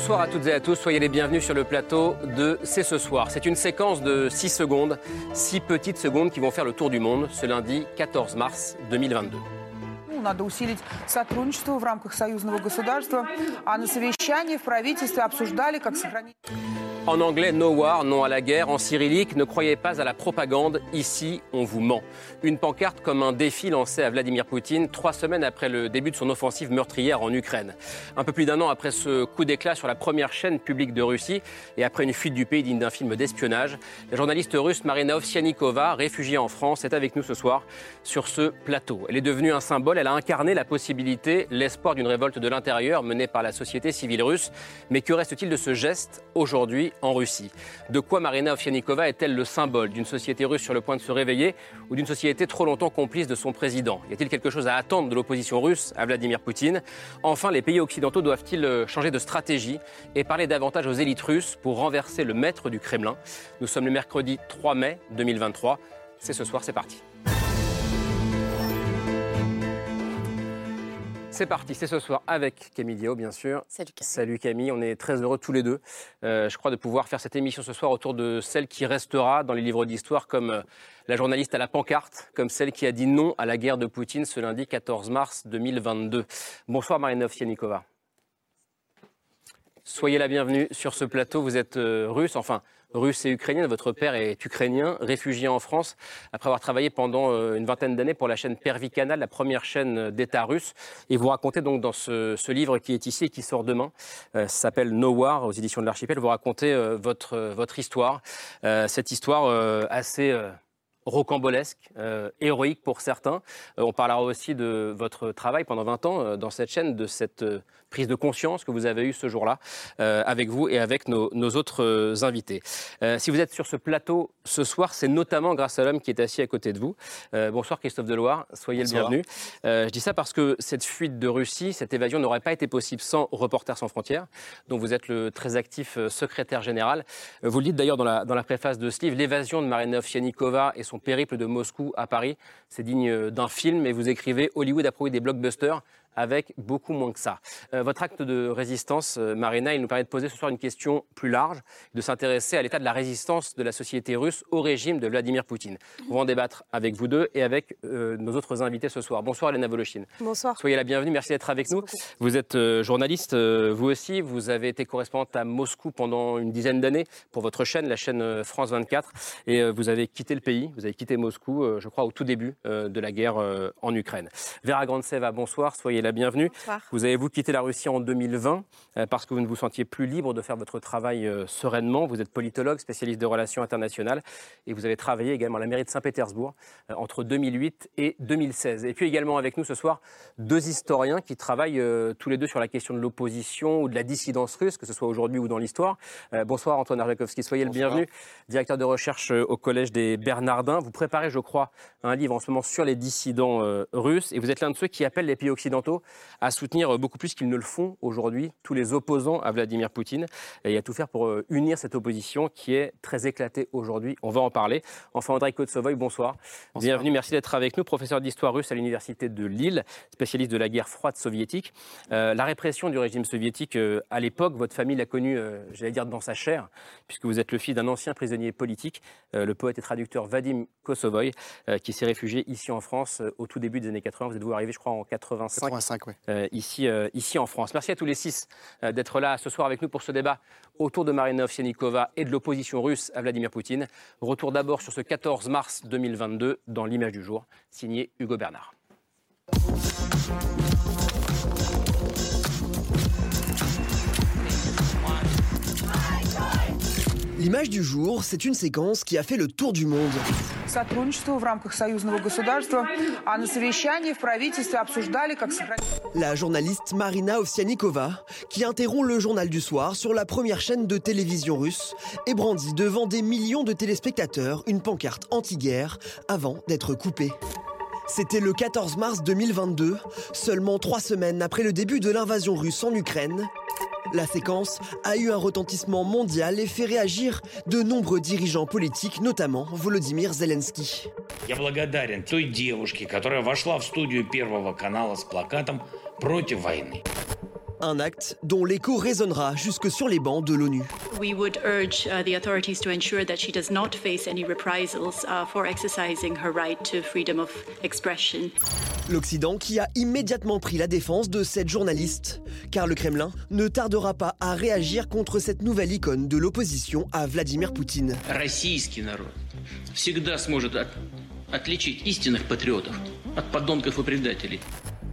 Bonsoir à toutes et à tous, soyez les bienvenus sur le plateau de C'est ce soir. C'est une séquence de 6 secondes, 6 petites secondes qui vont faire le tour du monde ce lundi 14 mars 2022. Надо усилить сотрудничество в рамках союзного государства. А на совещании в правительстве обсуждали, как сохранить... En anglais, no war, non à la guerre. En cyrillique, ne croyez pas à la propagande. Ici, on vous ment. Une pancarte comme un défi lancé à Vladimir Poutine trois semaines après le début de son offensive meurtrière en Ukraine. Un peu plus d'un an après ce coup d'éclat sur la première chaîne publique de Russie et après une fuite du pays digne d'un film d'espionnage, la journaliste russe Marina Ovsianikova, réfugiée en France, est avec nous ce soir sur ce plateau. Elle est devenue un symbole. Elle a incarné la possibilité, l'espoir d'une révolte de l'intérieur menée par la société civile russe. Mais que reste-t-il de ce geste aujourd'hui en Russie. De quoi Marina Ovsianikova est-elle le symbole d'une société russe sur le point de se réveiller ou d'une société trop longtemps complice de son président? Y a-t-il quelque chose à attendre de l'opposition russe à Vladimir Poutine? Enfin, les pays occidentaux doivent-ils euh, changer de stratégie et parler davantage aux élites russes pour renverser le maître du Kremlin? Nous sommes le mercredi 3 mai 2023. C'est ce soir, c'est parti. C'est parti, c'est ce soir avec Camille Dio, bien sûr. Salut Camille. Salut Camille, on est très heureux tous les deux, euh, je crois, de pouvoir faire cette émission ce soir autour de celle qui restera dans les livres d'histoire comme euh, la journaliste à la pancarte, comme celle qui a dit non à la guerre de Poutine ce lundi 14 mars 2022. Bonsoir Marina Ovsianikova. Soyez la bienvenue sur ce plateau. Vous êtes euh, russe, enfin russe et ukrainienne. Votre père est ukrainien, réfugié en France, après avoir travaillé pendant euh, une vingtaine d'années pour la chaîne Pervi Canal, la première chaîne d'État russe. Et vous racontez donc dans ce, ce livre qui est ici et qui sort demain, euh, s'appelle No War aux éditions de l'Archipel, vous racontez euh, votre, votre histoire, euh, cette histoire euh, assez euh, rocambolesque, euh, héroïque pour certains. Euh, on parlera aussi de votre travail pendant 20 ans euh, dans cette chaîne, de cette euh, prise de conscience que vous avez eue ce jour-là euh, avec vous et avec nos, nos autres euh, invités. Euh, si vous êtes sur ce plateau ce soir, c'est notamment grâce à l'homme qui est assis à côté de vous. Euh, bonsoir Christophe Deloire, soyez Bonsoir. le bienvenu. Euh, je dis ça parce que cette fuite de Russie, cette évasion n'aurait pas été possible sans Reporters sans frontières, dont vous êtes le très actif euh, secrétaire général. Vous le dites d'ailleurs dans la, dans la préface de ce livre, l'évasion de Marina Ovsianikova et son périple de Moscou à Paris, c'est digne d'un film et vous écrivez Hollywood a prouvé des blockbusters avec beaucoup moins que ça. Euh, votre acte de résistance, euh, Marina, il nous permet de poser ce soir une question plus large, de s'intéresser à l'état de la résistance de la société russe au régime de Vladimir Poutine. On va en débattre avec vous deux et avec euh, nos autres invités ce soir. Bonsoir Elena Voloshin. Bonsoir. Soyez la bienvenue, merci d'être avec nous. beaucoup. Vous êtes journaliste, vous aussi, vous avez été correspondante à Moscou pendant une dizaine d'années pour votre chaîne, la chaîne France 24, et vous avez quitté le pays, vous avez quitté Moscou, je crois, au tout début de la guerre en Ukraine. Vera Grandseva, bonsoir, soyez la bienvenue. Bonsoir. Vous avez, vous, quitté la Russie en 2020 euh, parce que vous ne vous sentiez plus libre de faire votre travail euh, sereinement. Vous êtes politologue, spécialiste de relations internationales et vous avez travaillé également à la mairie de Saint-Pétersbourg euh, entre 2008 et 2016. Et puis également avec nous ce soir, deux historiens qui travaillent euh, tous les deux sur la question de l'opposition ou de la dissidence russe, que ce soit aujourd'hui ou dans l'histoire. Euh, bonsoir Antoine Arjakovski, soyez Bonsoir. le bienvenu, directeur de recherche au Collège des Bernardins. Vous préparez, je crois, un livre en ce moment sur les dissidents euh, russes et vous êtes l'un de ceux qui appellent les pays occidentaux à soutenir euh, beaucoup plus qu'ils ne le font aujourd'hui tous les opposants à Vladimir Poutine et à tout faire pour euh, unir cette opposition qui est très éclatée aujourd'hui. On va en parler. Enfin, Andrei Kotsovoy, bonsoir. Bonsoir. Bienvenue, merci d'être avec nous, professeur d'histoire russe à l'université de Lille, spécialiste de la guerre froide soviétique. Euh, la répression du régime soviétique euh, à l'époque, votre famille l'a connue, euh, j'allais dire, dans sa chair, puisque vous êtes le fils d'un ancien prisonnier politique, le poète et traducteur Vadim Kosovoy, qui s'est réfugié ici en France au tout début des années 80. Vous êtes vous arrivé, je crois, en 85 85, oui. euh, ici, euh, ici en France. Merci à tous les six euh, d'être là ce soir avec nous pour ce débat autour de Marina Ovsianikova et de l'opposition russe à Vladimir Poutine. Retour d'abord sur ce 14 mars 2022 dans l'image du jour, signé Hugo Bernard. L'image du jour, c'est une séquence qui a fait le tour du monde. La journaliste Marina Ovsianikova, qui interrompt le journal du soir sur la première chaîne de télévision russe et brandit devant des millions de téléspectateurs une pancarte anti-guerre avant d'être coupée. C'était le 14 mars 2022, seulement trois semaines après le début de l'invasion russe en Ukraine, La séquence a eu un retentissement mondial et fait réagir de nombreux dirigeants politiques, notamment Volodymyr Zelensky. Я благодарен той девушке, которая вошла в студию Первого канала с плакатом «Против войны». Un acte dont l'écho résonnera jusque sur les bancs de l'ONU. We would urge the authorities to ensure that she does not face any reprisals for exercising her right to freedom of expression. L'Occident qui a immédiatement pris la défense de cette journaliste, car le Kremlin ne tardera pas à réagir contre cette nouvelle icône de l'opposition à Vladimir Poutine.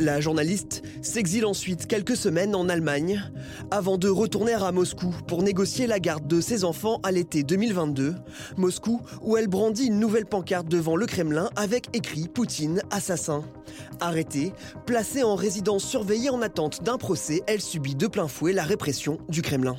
La journaliste s'exile ensuite quelques semaines en Allemagne avant de retourner à Moscou pour négocier la garde de ses enfants à l'été 2022. Moscou où elle brandit une nouvelle pancarte devant le Kremlin avec écrit Poutine assassin. Arrêtée, placée en résidence surveillée en attente d'un procès, elle subit de plein fouet la répression du Kremlin.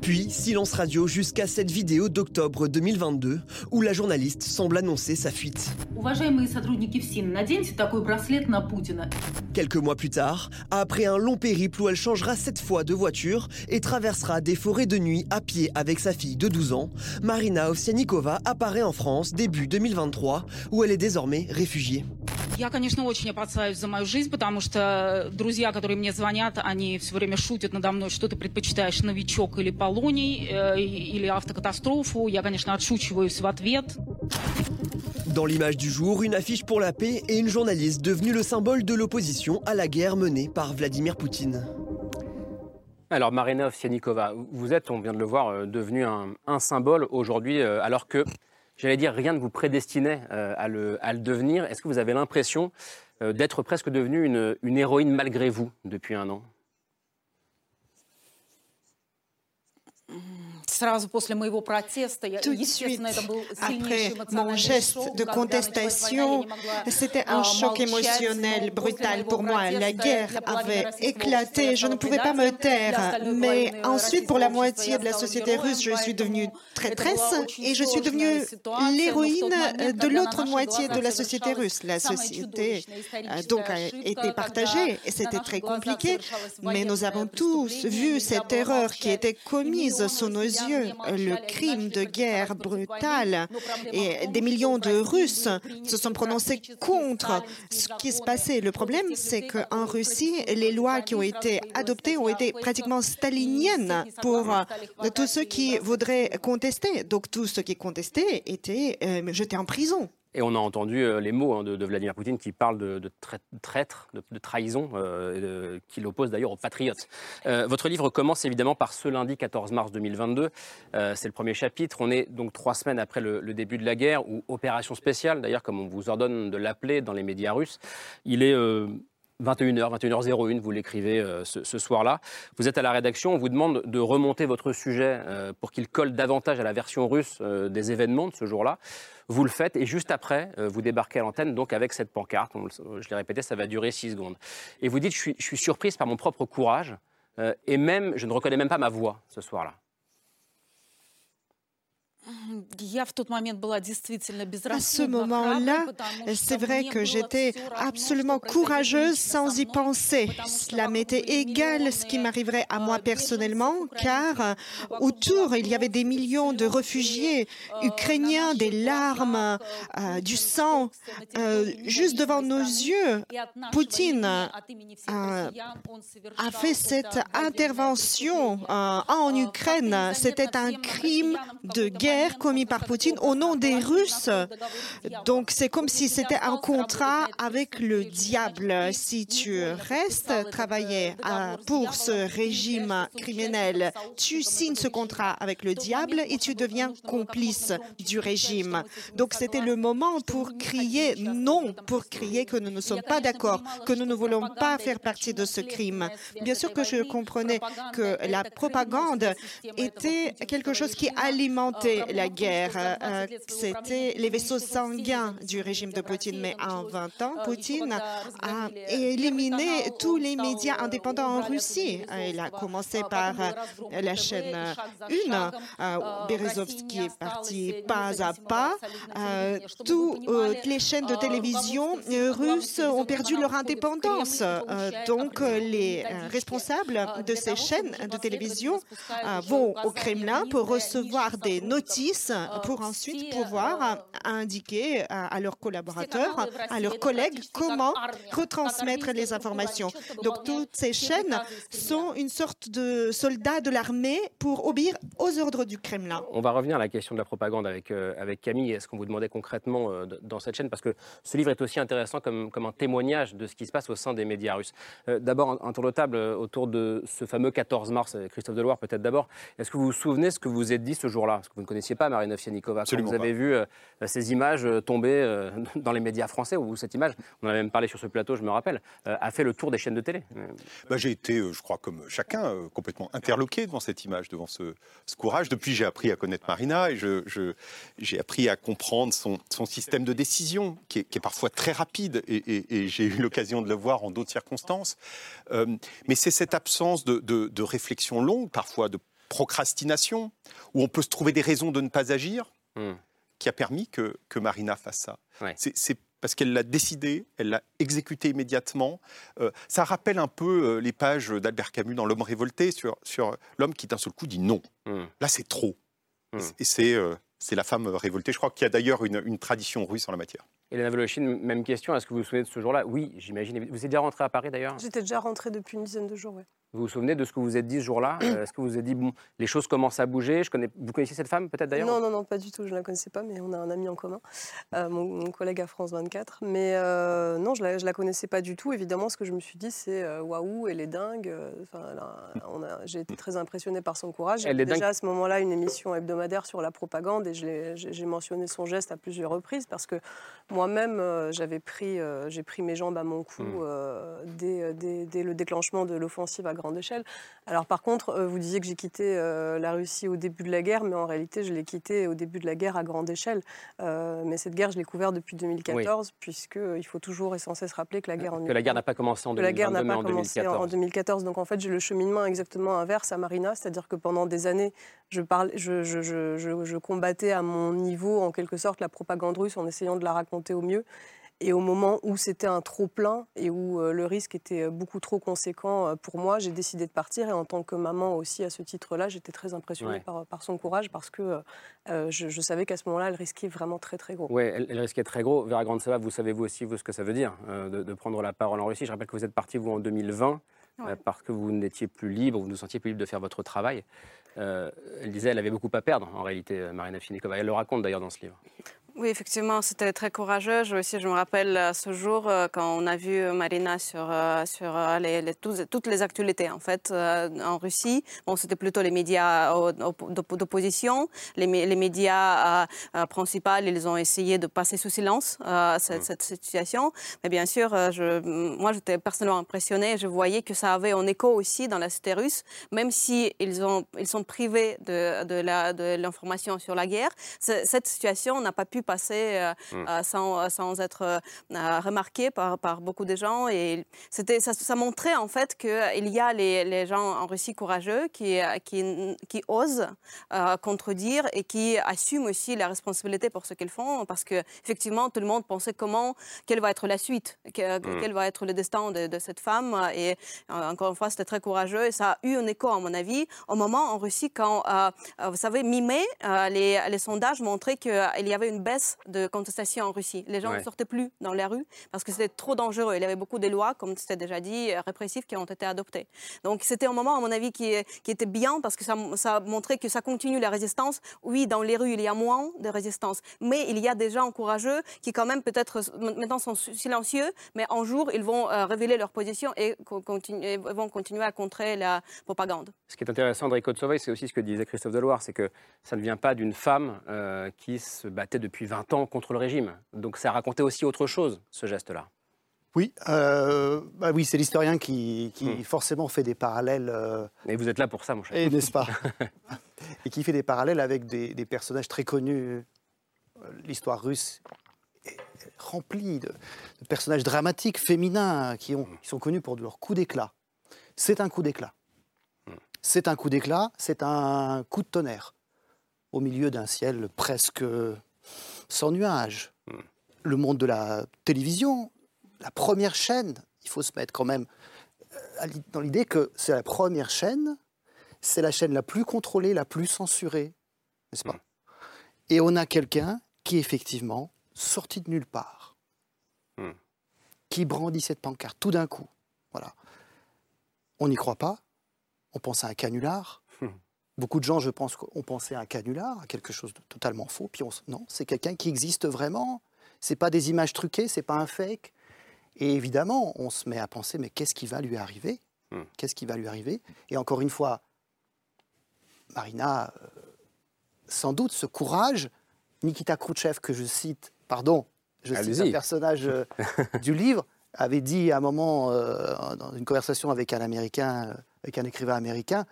Puis silence radio jusqu'à cette vidéo d'octobre 2022 où la journaliste semble annoncer sa fuite. Уважаемые сотрудники ФСИН, наденьте такой браслет на Путина. Quelques mois plus tard, après un long périple où elle changera cette fois de voiture et traversera des forêts de nuit à pied avec sa fille de 12 ans, Marina Ovsianikova apparaît en France début 2023 où elle est désormais réfugiée. Я, конечно, очень опасаюсь за мою жизнь, потому что друзья, которые мне звонят, они все время шутят надо мной, что ты предпочитаешь, новичок или полоний, э, или автокатастрофу. Я, конечно, отшучиваюсь в ответ. Dans l'image du jour, une affiche pour la paix et une journaliste devenue le symbole de l'opposition à la guerre menée par Vladimir Poutine. Alors Marina Ovsianikova, vous êtes, on vient de le voir, euh, devenu un, un symbole aujourd'hui, euh, alors que, j'allais dire, rien ne vous prédestinait euh, à, le, à le devenir. Est-ce que vous avez l'impression euh, d'être presque devenue une, une héroïne malgré vous depuis un an Сразу после моего протеста, я, Tout de suite, après mon geste de contestation, c'était un choc émotionnel brutal pour moi. La guerre avait éclaté, je ne pouvais pas me taire. Mais ensuite, pour la moitié de la société russe, je suis devenue traîtresse et je suis devenue l'héroïne de l'autre moitié de la société russe. La société euh, donc a été partagée et c'était très compliqué. Mais nous avons tous vu cette erreur qui était commise sous nos yeux le crime de guerre brutal et des millions de Russes se sont prononcés contre ce qui se passait. Le problème, c'est qu'en Russie, les lois qui ont été adoptées ont été pratiquement staliniennes pour euh, tous ceux qui voudraient contester. Donc tous ceux qui contestaient étaient euh, jetés en prison. Et on a entendu euh, les mots hein, de, Vladimir Poutine qui parle de, traître, de, trahison, euh, qui l'oppose d'ailleurs aux patriotes. Euh, votre livre commence évidemment par ce lundi 14 mars 2022. Euh, C'est le premier chapitre. On est donc trois semaines après le, début de la guerre, ou opération spéciale d'ailleurs, comme on vous ordonne de l'appeler dans les médias russes. Il est 21h, 21h01, vous l'écrivez euh, ce, ce soir-là. Vous êtes à la rédaction, on vous demande de remonter votre sujet euh, pour qu'il colle davantage à la version russe euh, des événements de ce jour-là. Vous le faites et juste après, euh, vous débarquez à l'antenne donc avec cette pancarte. Je l'ai répété, ça va durer six secondes. Et vous dites, je suis, je suis surprise par mon propre courage euh, et même, je ne reconnais même pas ma voix ce soir-là. À ce moment-là, э, c'est vrai que j'étais absolument courageuse sans y penser. Cela m'était égal ce qui m'arriverait à moi personnellement, car э, autour, il y avait des millions de réfugiés ukrainiens, des larmes, э, du sang, juste devant nos yeux. Poutine a fait cette intervention euh, en Ukraine. C'était un crime de guerre commis par Poutine au nom des Russes. Donc c'est comme si c'était un contrat avec le diable. Si tu restes travailler pour ce régime criminel, tu signes ce contrat avec le diable et tu deviens complice du régime. Donc c'était le moment pour crier non, pour crier que nous ne sommes pas d'accord, que nous ne voulons pas faire partie de ce crime. Bien sûr que je comprenais que la propagande était quelque chose qui alimentait la guerre. Euh, c'était les vaisseaux sanguins du régime de Poutine. Mais en 20 ans, Poutine a éliminé tous les médias indépendants en Russie. Il a commencé par la chaîne 1. Euh, Berezovsky est parti pas à pas. Euh, toutes les chaînes de télévision russes ont perdu leur indépendance. donc, les responsables de ces chaînes de télévision vont au Kremlin pour recevoir des notices pour ensuite pouvoir indiquer à leurs collaborateurs, à leurs collègues, comment retransmettre les informations. Donc, toutes ces chaînes sont une sorte de soldats de l'armée pour obéir aux ordres du Kremlin. On va revenir à la question de la propagande avec, euh, avec Camille. Est-ce qu'on vous demandait concrètement euh, dans cette chaîne Parce que ce livre est aussi intéressant comme, comme un témoignage de ce qui se passe au sein des médias russes. Euh, d'abord, un, tour de table autour de ce fameux 14 mars. Christophe Deloire, peut-être d'abord. Est-ce que vous vous souvenez ce que vous êtes dit ce jour-là? Parce que vous ne connaissiez pas Marina Fianikova. Quand vous avez vu ces images tomber dans les médias français, ou cette image, on en a même parlé sur ce plateau, je me rappelle, a fait le tour des chaînes de télé. Bah, j'ai été, je crois, comme chacun, complètement interloqué devant cette image, devant ce, courage. Depuis, j'ai appris à connaître Marina et j'ai je, appris à comprendre son, son système de décision, qui est, qui est parfois très rapide, et, j'ai eu l'occasion de le voir en d'autres circonstances. Euh, mais c'est cette absence de, de, réflexion longue, parfois de procrastination, où on peut se trouver des raisons de ne pas agir, hmm. qui a permis que, que Marina fasse ça. C'est parce qu'elle l'a décidé, elle l'a exécuté immédiatement. Euh, ça rappelle un peu euh, les pages d'Albert Camus dans L'homme révolté sur, sur l'homme qui d'un seul coup dit non. Hmm. Là, c'est trop. Hmm. Et c'est euh, c'est la femme révoltée. Je crois qu'il y a d'ailleurs une, une, tradition russe en la matière. Elena Voloshin, même question. Est-ce que vous vous souvenez de ce jour-là? Oui, j'imagine. Vous êtes déjà rentré à Paris d'ailleurs? J'étais déjà rentré depuis une dizaine de jours, oui. Vous vous souvenez de ce que vous vous êtes dit ce jour-là? Euh, Est-ce que vous vous êtes dit, bon, les choses commencent à bouger? Je connais... Vous connaissiez cette femme peut-être d'ailleurs? Non, non, non, pas du tout. Je ne la connaissais pas, mais on a un ami en commun, euh, mon, collègue à France 24. Mais euh, non, je ne la, connaissais pas du tout. Évidemment, ce que je me suis dit, c'est waouh, elle est dingue. Enfin, J'ai été très impressionnée par son courage. Elle déjà à ce moment-là une émission hebdomadaire sur la propagande et j'ai mentionné son geste à plusieurs reprises parce que moi-même, j'avais pris, j'ai pris mes jambes à mon cou dès, dès, dès, le déclenchement de l'offensive à grande échelle. Alors par contre, euh, vous disiez que j'ai quitté euh, la Russie au début de la guerre, mais en réalité, je l'ai quitté au début de la guerre à grande échelle. Euh, mais cette guerre, je l'ai couverte depuis 2014, puisqu'il faut toujours et sans cesse rappeler que la guerre en Que la guerre n'a pas commencé en 2014. La guerre n'a pas commencé en 2014. Donc en fait, j'ai le cheminement exactement inverse à Marina, c'est-à-dire que pendant des années, je, parle, je, je, je, je combattais à mon niveau, en quelque sorte, la propagande russe en essayant de la raconter au mieux. Et au moment où c'était un trop plein et où euh, le risque était euh, beaucoup trop conséquent euh, pour moi, j'ai décidé de partir. Et en tant que maman aussi, à ce titre-là, j'étais très impressionnée par, par, son courage parce que je, savais qu'à ce moment-là, elle risquait vraiment très très gros. Oui, elle, risquait très gros. Vera Grande vous savez vous aussi vous, ce que ça veut dire de, de, prendre la parole en Russie. Je rappelle que vous êtes parti vous en 2020 parce que vous n'étiez plus libre, vous ne vous sentiez plus libre de faire votre travail. elle disait elle avait beaucoup à perdre en réalité, Marina Finikova. Elle le raconte d'ailleurs dans ce livre. Oui, effectivement, c'était très courageux. Je, aussi, je me rappelle euh, ce jour euh, quand on a vu Marina sur, euh, sur les, toutes les actualités en fait en Russie. Bon, c'était plutôt les médias d'opposition. Les, les, médias principaux, ils ont essayé de passer sous silence cette, cette, situation. Mais bien sûr, je, moi, j'étais personnellement impressionnée. Je voyais que ça avait un écho aussi dans la cité russe, même si ils, ont, ils sont privés de, de l'information sur la guerre. Cette situation n'a pas pu passer euh, mmh. euh, sans, euh, sans, être remarqué par, par, beaucoup de gens. Et c'était, ça, ça, montrait en fait qu'il y a les, les, gens en Russie courageux qui, qui, qui osent contredire et qui assument aussi la responsabilité pour ce qu'ils font. Parce qu'effectivement, tout le monde pensait comment, quelle va être la suite, mmh. quel va être le destin de, de cette femme. Et encore une fois, c'était très courageux et ça a eu un écho, à mon avis, au moment en Russie quand, vous savez, mi-mai, les, les sondages montraient qu'il y avait une baisse baisse de contestation en Russie. Les gens ne sortaient plus dans les rues parce que c'était trop dangereux. Il y avait beaucoup de lois, comme c'était déjà dit, répressives qui ont été adoptées. Donc c'était un moment, à mon avis, qui, qui était bien parce que ça, ça montrait que ça continue la résistance. Oui, dans les rues, il y a moins de résistance, mais il y a des gens courageux qui quand même peut-être maintenant sont silencieux, mais un jour, ils vont euh, révéler leur position et, vont continuer à contrer la propagande. Ce qui est intéressant, André côte c'est aussi ce que disait Christophe Deloire, c'est que ça ne vient pas d'une femme euh, qui se battait depuis 20 ans contre le régime. Donc ça racontait aussi autre chose, ce geste-là. Oui, euh, bah oui c'est l'historien qui, hmm. forcément fait des parallèles. Et vous êtes là pour ça, mon cher. N'est-ce pas Et qui fait des parallèles avec des, des personnages très connus. L'histoire russe rempli de, personnages dramatiques, féminins, qui, ont, qui sont connus pour leur coup d'éclat. C'est un coup d'éclat. C'est un coup d'éclat, c'est un coup de tonnerre, au milieu d'un ciel presque sans nuages. Le monde de la télévision, la première chaîne, il faut se mettre quand même euh, dans l'idée que c'est la première chaîne, c'est la chaîne la plus contrôlée, la plus censurée, n'est-ce pas? Et on a quelqu'un qui effectivement sorti de nulle part, hmm. qui brandit cette pancarte tout d'un coup. Voilà. On n'y croit pas. On pense à un canular. Beaucoup de gens, je pense, ont pensé à un canular, à quelque chose de totalement faux. Puis non, c'est quelqu'un qui existe vraiment. C'est pas des images truquées, c'est pas un fake. Et évidemment, on se met à penser, mais qu'est-ce qui va lui arriver? Hmm. Qu'est-ce qui va lui arriver? Et encore une fois, Marina, euh, sans doute, ce courage, Nikita Khrouchtchev, que je cite pardon, je cite un personnage euh, du livre, avait dit à un moment, euh, dans une conversation avec un Américain, avec un écrivain américain,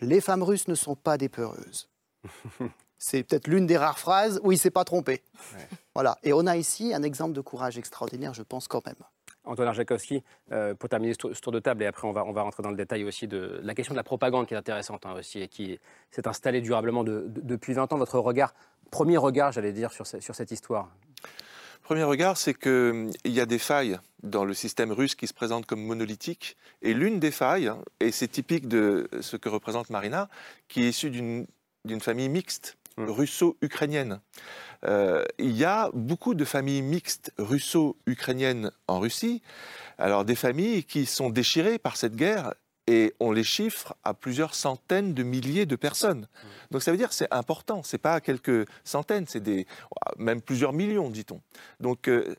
les femmes russes ne sont pas des peureuses. C'est peut-être l'une des rares phrases où il ne s'est pas trompé. Voilà. Et on a ici un exemple de courage extraordinaire, je pense quand même. Antoine Arjakovski, pour terminer ce tour de table, et après on va, on va rentrer dans le détail aussi de la question de la propagande qui est intéressante hein, aussi et qui s'est installée durablement depuis 20 ans. Votre regard, premier regard, j'allais dire, sur, sur cette histoire Premier regard, c'est qu'il y a des failles dans le système russe qui se présentent comme monolithiques. Et l'une des failles, et c'est typique de ce que représente Marina, qui est issue d'une famille mixte, mmh. russo-ukrainienne. Euh, il y a beaucoup de familles mixtes russo-ukrainiennes en Russie. Alors des familles qui sont déchirées par cette guerre et on les chiffre à plusieurs centaines de milliers de personnes. Donc ça veut dire que c'est important, c'est pas quelques centaines, c'est des même plusieurs millions, dit-on. Donc euh,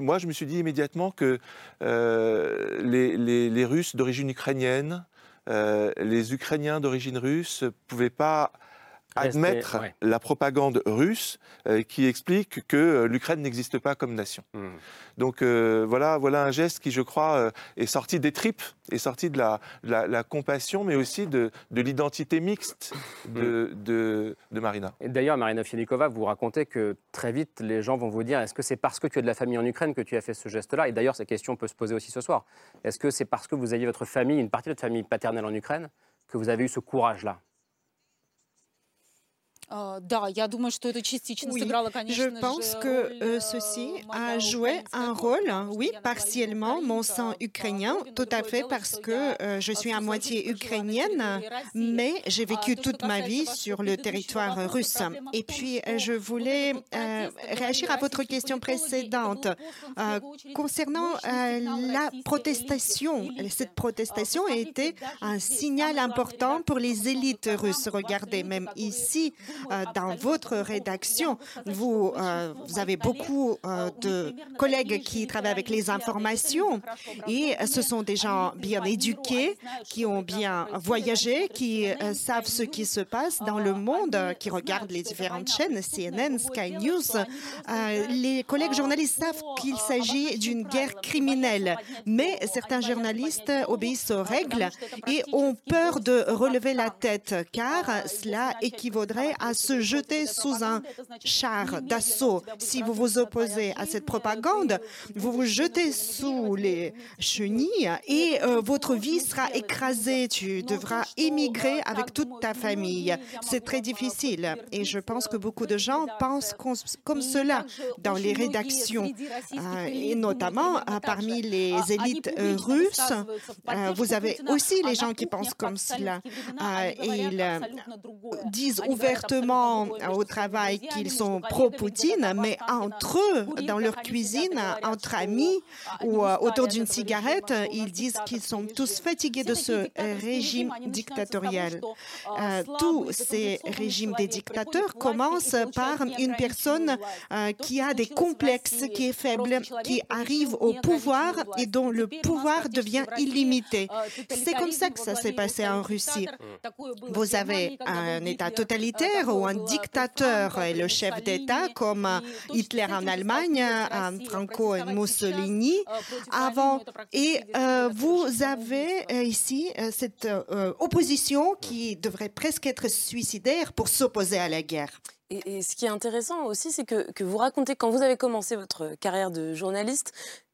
moi je me suis dit immédiatement que euh, les, Russes d'origine ukrainienne, euh, les Ukrainiens d'origine russe pouvaient pas admettre la propagande russe euh, qui explique que euh, l'Ukraine n'existe pas comme nation. Hmm. Donc euh, voilà, voilà un geste qui, je crois, est sorti des tripes, est sorti de la, la, compassion, mais aussi de, de l'identité mixte de, hmm. de, de, Marina. D'ailleurs, Marina Fienikova, vous racontez que très vite, les gens vont vous dire est-ce que c'est parce que tu as de la famille en Ukraine que tu as fait ce geste-là? Et d'ailleurs, cette question peut se poser aussi ce soir. Est-ce que c'est parce que vous aviez votre famille, une partie de votre famille paternelle en Ukraine, que vous avez eu ce courage-là? Je pense que euh, ceci a joué un rôle, oui, partiellement, mon sang ukrainien, tout à fait parce que euh, je suis à moitié ukrainienne, mais j'ai vécu toute ma vie sur le territoire russe. Et puis, je voulais réagir à votre question précédente concernant la protestation. Cette protestation a été un signal important pour les élites russes. Regardez, même ici, dans votre rédaction, vous, euh, vous avez beaucoup euh, de collègues qui travaillent avec les informations et ce sont des gens bien éduqués, qui ont bien voyagé, qui savent ce qui se passe dans le monde, qui regardent les différentes chaînes, CNN, Sky News. les collègues journalistes savent qu'il s'agit d'une guerre criminelle, mais certains journalistes obéissent aux règles et ont peur de relever la tête, car cela équivaudrait à se jeter sous un char d'assaut. Si vous vous opposez à cette propagande, vous vous jetez sous les chenilles et euh, votre vie sera écrasée. Tu devras émigrer avec toute ta famille. C'est très difficile et je pense que beaucoup de gens pensent comme cela dans les rédactions euh, et notamment euh, parmi les élites russes. vous avez aussi les gens qui pensent comme cela. ils disent ouvertement ouvertement au travail qu'ils sont pro-Poutine, mais entre eux, dans leur cuisine, entre amis ou autour d'une cigarette, ils disent qu'ils sont tous fatigués de ce régime dictatorial. tous ces régimes des dictateurs commencent par une personne qui a des complexes, qui est faible, qui arrive au pouvoir et dont le pouvoir devient illimité. C'est comme ça que ça s'est passé en Russie. Vous avez un État totalitaire ou un dictateur et le chef d'État comme Hitler en Allemagne, Franco et Mussolini avant. Et euh, vous avez euh, ici euh, cette opposition qui devrait presque être suicidaire pour s'opposer à la guerre. Et, ce qui est intéressant aussi, c'est que, vous racontez, quand vous avez commencé votre carrière de journaliste,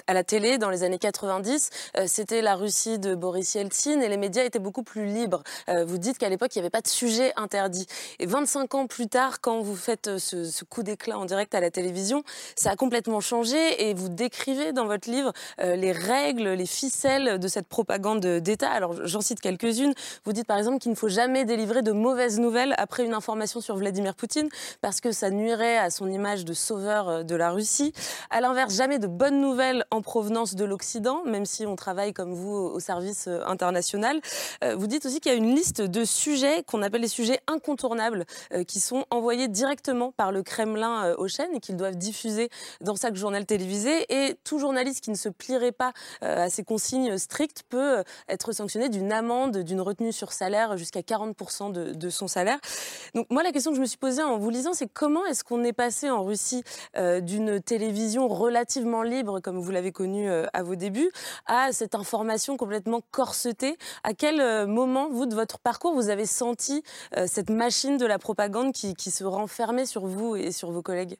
à la télé dans les années 90, euh, c'était la Russie de Boris Yeltsin et les médias étaient beaucoup plus libres. Euh, vous dites qu'à l'époque, il n'y avait pas de sujet interdit. Et 25 ans plus tard, quand vous faites euh, ce, coup d'éclat en direct à la télévision, ça a complètement changé et vous décrivez dans votre livre les règles, les ficelles de cette propagande d'État. Alors j'en cite quelques-unes. Vous dites par exemple qu'il ne faut jamais délivrer de mauvaises nouvelles après une information sur Vladimir Poutine parce que ça nuirait à son image de sauveur de la Russie. À l'inverse, jamais de bonnes nouvelles en provenance de l'Occident, même si on travaille comme vous au service euh, international. Euh, vous dites aussi qu'il y a une liste de sujets qu'on appelle les sujets incontournables, euh, qui sont envoyés directement par le Kremlin aux chaînes et qu'ils doivent diffuser dans chaque journal télévisé. Et tout journaliste qui ne se plierait pas à ces consignes strictes peut être sanctionné d'une amende, d'une retenue sur salaire jusqu'à 40% de, son salaire. Donc moi, la question que je me suis posée en vous lisant, c'est comment est-ce qu'on est passé en Russie d'une télévision relativement libre, comme vous l'avez connu euh, à vos débuts, à cette information complètement corsetée. À quel euh, moment, vous, de votre parcours, vous avez senti euh, cette machine de la propagande qui, qui se renfermait sur vous et sur vos collègues?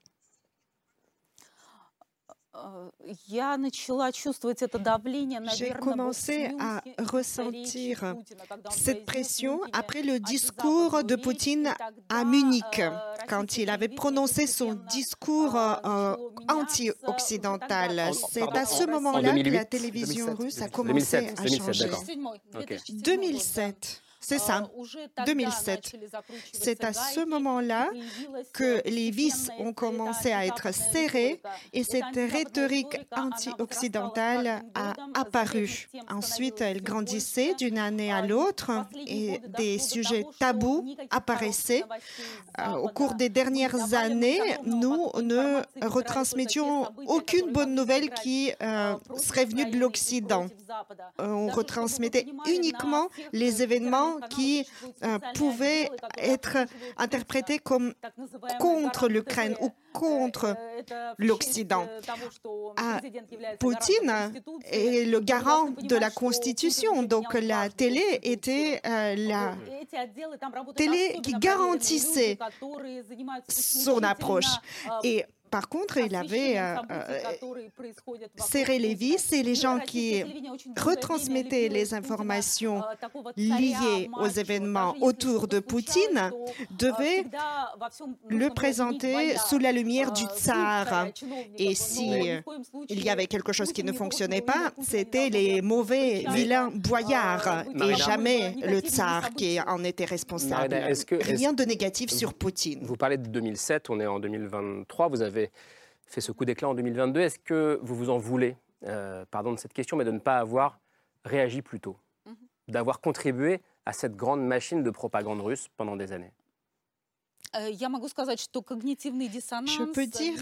J'ai commencé à ressentir cette pression après le discours de Poutine à Munich, quand il avait prononcé son discours anti-occidental. C'est à ce moment-là que la télévision russe a commencé à changer. 2007. C'est ça, 2007. C'est à ce moment-là que les vis ont commencé à être serrées et cette rhétorique anti-occidentale a apparu. Ensuite, elle grandissait d'une année à l'autre et des sujets tabous apparaissaient. Euh, au cours des dernières années, nous ne retransmettions aucune bonne nouvelle qui euh, serait venue de l'Occident. On retransmettait uniquement les événements qui euh, pouvaient être interprétés comme contre l'Ukraine ou contre l'Occident. Ah, Poutine est le garant de la Constitution, donc la télé était euh, la télé qui garantissait son approche. Et par contre, il avait euh, euh, serré les vis et les gens qui retransmettaient les informations liées aux événements autour de Poutine devaient le présenter sous la lumière du tsar. Et si il y avait quelque chose qui ne fonctionnait pas, c'était les mauvais, vilains boyards et jamais le tsar qui en était responsable. Rien de négatif sur Poutine. Vous parlez de 2007, on est en 2023, vous avez fait ce coup d'éclat en 2022. Est-ce que vous vous en voulez, euh, pardon de cette question, mais de ne pas avoir réagi plus tôt, mhm. d'avoir contribué à cette grande machine de propagande russe pendant des années? Je peux dire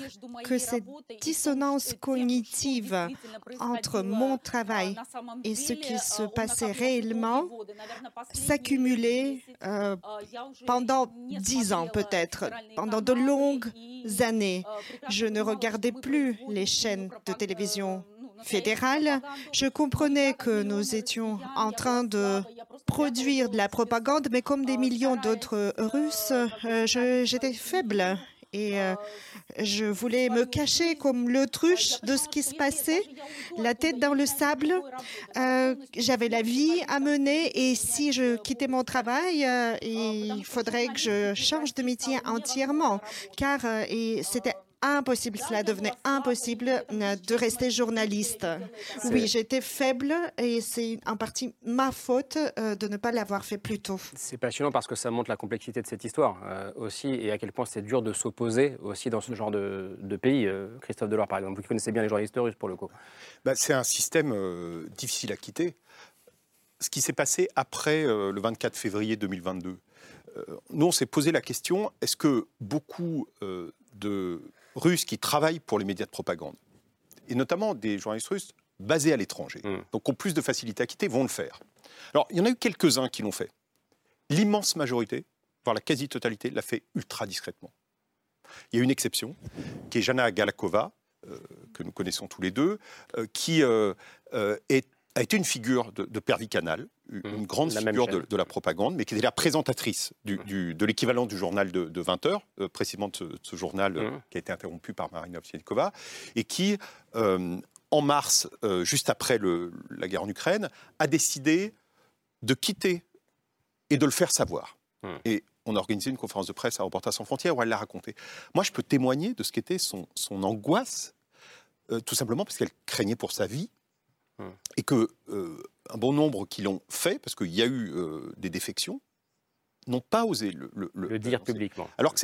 que cette dissonance cognitive entre mon travail et ce qui se passait réellement s'accumulait euh, pendant dix ans peut-être, pendant de longues années. Je ne regardais plus les chaînes de télévision fédérale, je comprenais que nous étions en train de produire de la propagande, mais comme des millions d'autres Russes, euh, j'étais faible et euh, je voulais me cacher comme l'autruche de ce qui se passait, la tête dans le sable. Euh, j'avais la vie à mener et si je quittais mon travail, il faudrait que je change de métier entièrement, car c'était impossible, cela devenait impossible de rester journaliste. Oui, j'étais faible et c'est en partie ma faute de ne pas l'avoir fait plus tôt. C'est passionnant parce que ça montre la complexité de cette histoire aussi et à quel point c'est dur de s'opposer aussi dans ce genre de, pays. Christophe Delors, par exemple, vous connaissez bien les journalistes russes pour le coup. Bah, c'est un système difficile à quitter. Ce qui s'est passé après le 24 février 2022, nous, on s'est posé la question est-ce que beaucoup de Russes qui travaillent pour les médias de propagande, et notamment des journalistes russes basés à l'étranger, hmm. donc ont plus de facilité à quitter, vont le faire. Alors, il y en a eu quelques-uns qui l'ont fait. L'immense majorité, voire la quasi-totalité, l'a fait ultra discrètement. Il y a une exception, qui est Jana Galakova, euh, que nous connaissons tous les deux, euh, qui euh, est a été une figure de, de Pervicanal, une mmh. grande figure de, la propagande, mais qui était la présentatrice du, mmh. de l'équivalent du journal de, 20 heures, euh, précisément de ce, journal euh, mmh. qui a été interrompu par Marina Ovsianikova, et qui, euh, en mars, juste après le, la guerre en Ukraine, a décidé de quitter et de le faire savoir. Et on a organisé une conférence de presse à Reporters sans frontières où elle l'a raconté. Moi, je peux témoigner de ce qu'était son, son angoisse, tout simplement parce qu'elle craignait pour sa vie et que euh, un bon nombre qui l'ont fait, parce qu'il y a eu euh, des défections, n'ont pas osé le, dire publiquement. Alors que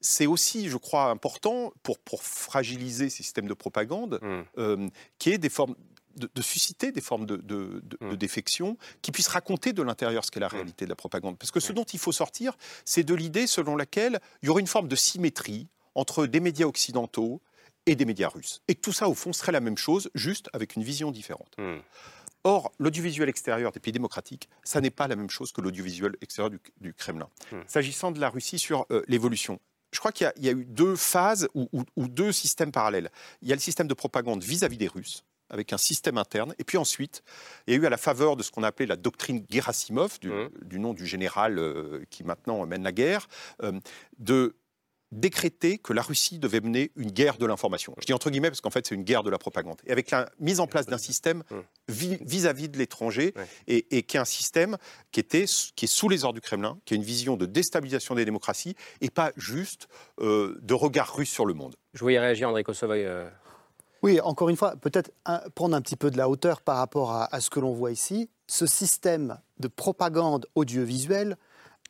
c'est aussi, je crois, important pour, pour fragiliser ces systèmes de propagande, mmh. euh, qui est des formes de, susciter des formes de, de, mmh. défection qui puissent raconter de l'intérieur ce qu'est la mmh. réalité de la propagande. Parce que ce dont il faut sortir, c'est de l'idée selon laquelle il y aurait une forme de symétrie entre des médias occidentaux et des médias russes. Et tout ça, au fond, serait la même chose, juste avec une vision différente. Hmm. Or, l'audiovisuel extérieur des pays démocratiques, ça n'est pas la même chose que l'audiovisuel extérieur du, Kremlin. Hmm. S'agissant de la Russie sur euh, l'évolution, je crois qu'il y, a eu deux phases ou, deux systèmes parallèles. Il y a le système de propagande vis-à-vis des Russes, avec un système interne. Et puis ensuite, il y a eu à la faveur de ce qu'on appelait la doctrine Gerasimov, du, hmm. nom du général euh, qui maintenant mène la guerre, euh, de décrété que la Russie devait mener une guerre de l'information. Je dis entre guillemets parce qu'en fait c'est une guerre de la propagande. Et avec la mise en place d'un système vis-à-vis de l'étranger et, qui est un système qui, était, qui est sous les ordres du Kremlin, qui a une vision de déstabilisation des démocraties et pas juste euh, de regard russe sur le monde. Je voulais réagir André Kosovoy. Euh. Oui, encore une fois, peut-être prendre un petit peu de la hauteur par rapport à, à ce que l'on voit ici. Ce système de propagande audiovisuelle,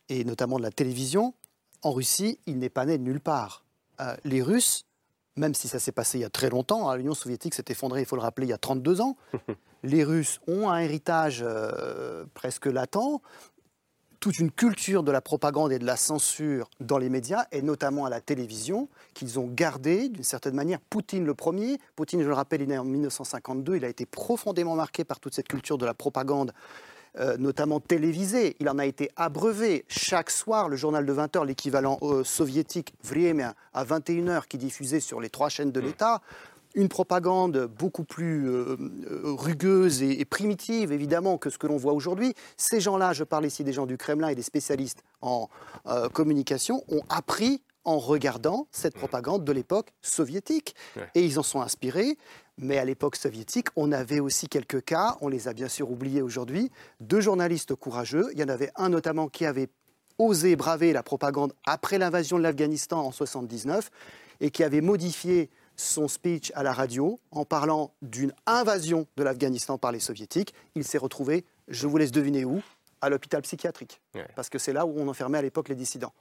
et notamment de la télévision, en Russie, il n'est pas né de nulle part. Euh, les Russes, même si ça s'est passé il y a très longtemps, hein, l'Union soviétique s'est effondrée, il faut le rappeler, il y a 32 ans, les Russes ont un héritage euh, presque latent, toute une culture de la propagande et de la censure dans les médias, et notamment à la télévision, qu'ils ont gardé d'une certaine manière. Poutine le premier, Poutine, je le rappelle, il est né en 1952, il a été profondément marqué par toute cette culture de la propagande euh, notamment télévisé. Il en a été abreuvé. Chaque soir, le journal de 20 h l'équivalent euh, soviétique Vremya, à 21h, qui diffusait sur les trois chaînes de mm. l'État, une propagande beaucoup plus euh, rugueuse et, primitive, évidemment, que ce que l'on voit aujourd'hui. Ces gens-là, je parle ici des gens du Kremlin et des spécialistes en communication, ont appris en regardant cette mm. propagande de l'époque soviétique. Et ils en sont inspirés. Mais à l'époque soviétique, on avait aussi quelques cas, on les a bien sûr oubliés aujourd'hui, de journalistes courageux. Il y en avait un notamment qui avait osé braver la propagande après l'invasion de l'Afghanistan en 1979 et qui avait modifié son speech à la radio en parlant d'une invasion de l'Afghanistan par les soviétiques. Il s'est retrouvé, je vous laisse deviner où, à l'hôpital psychiatrique. Parce que c'est là où on enfermait à l'époque les dissidents.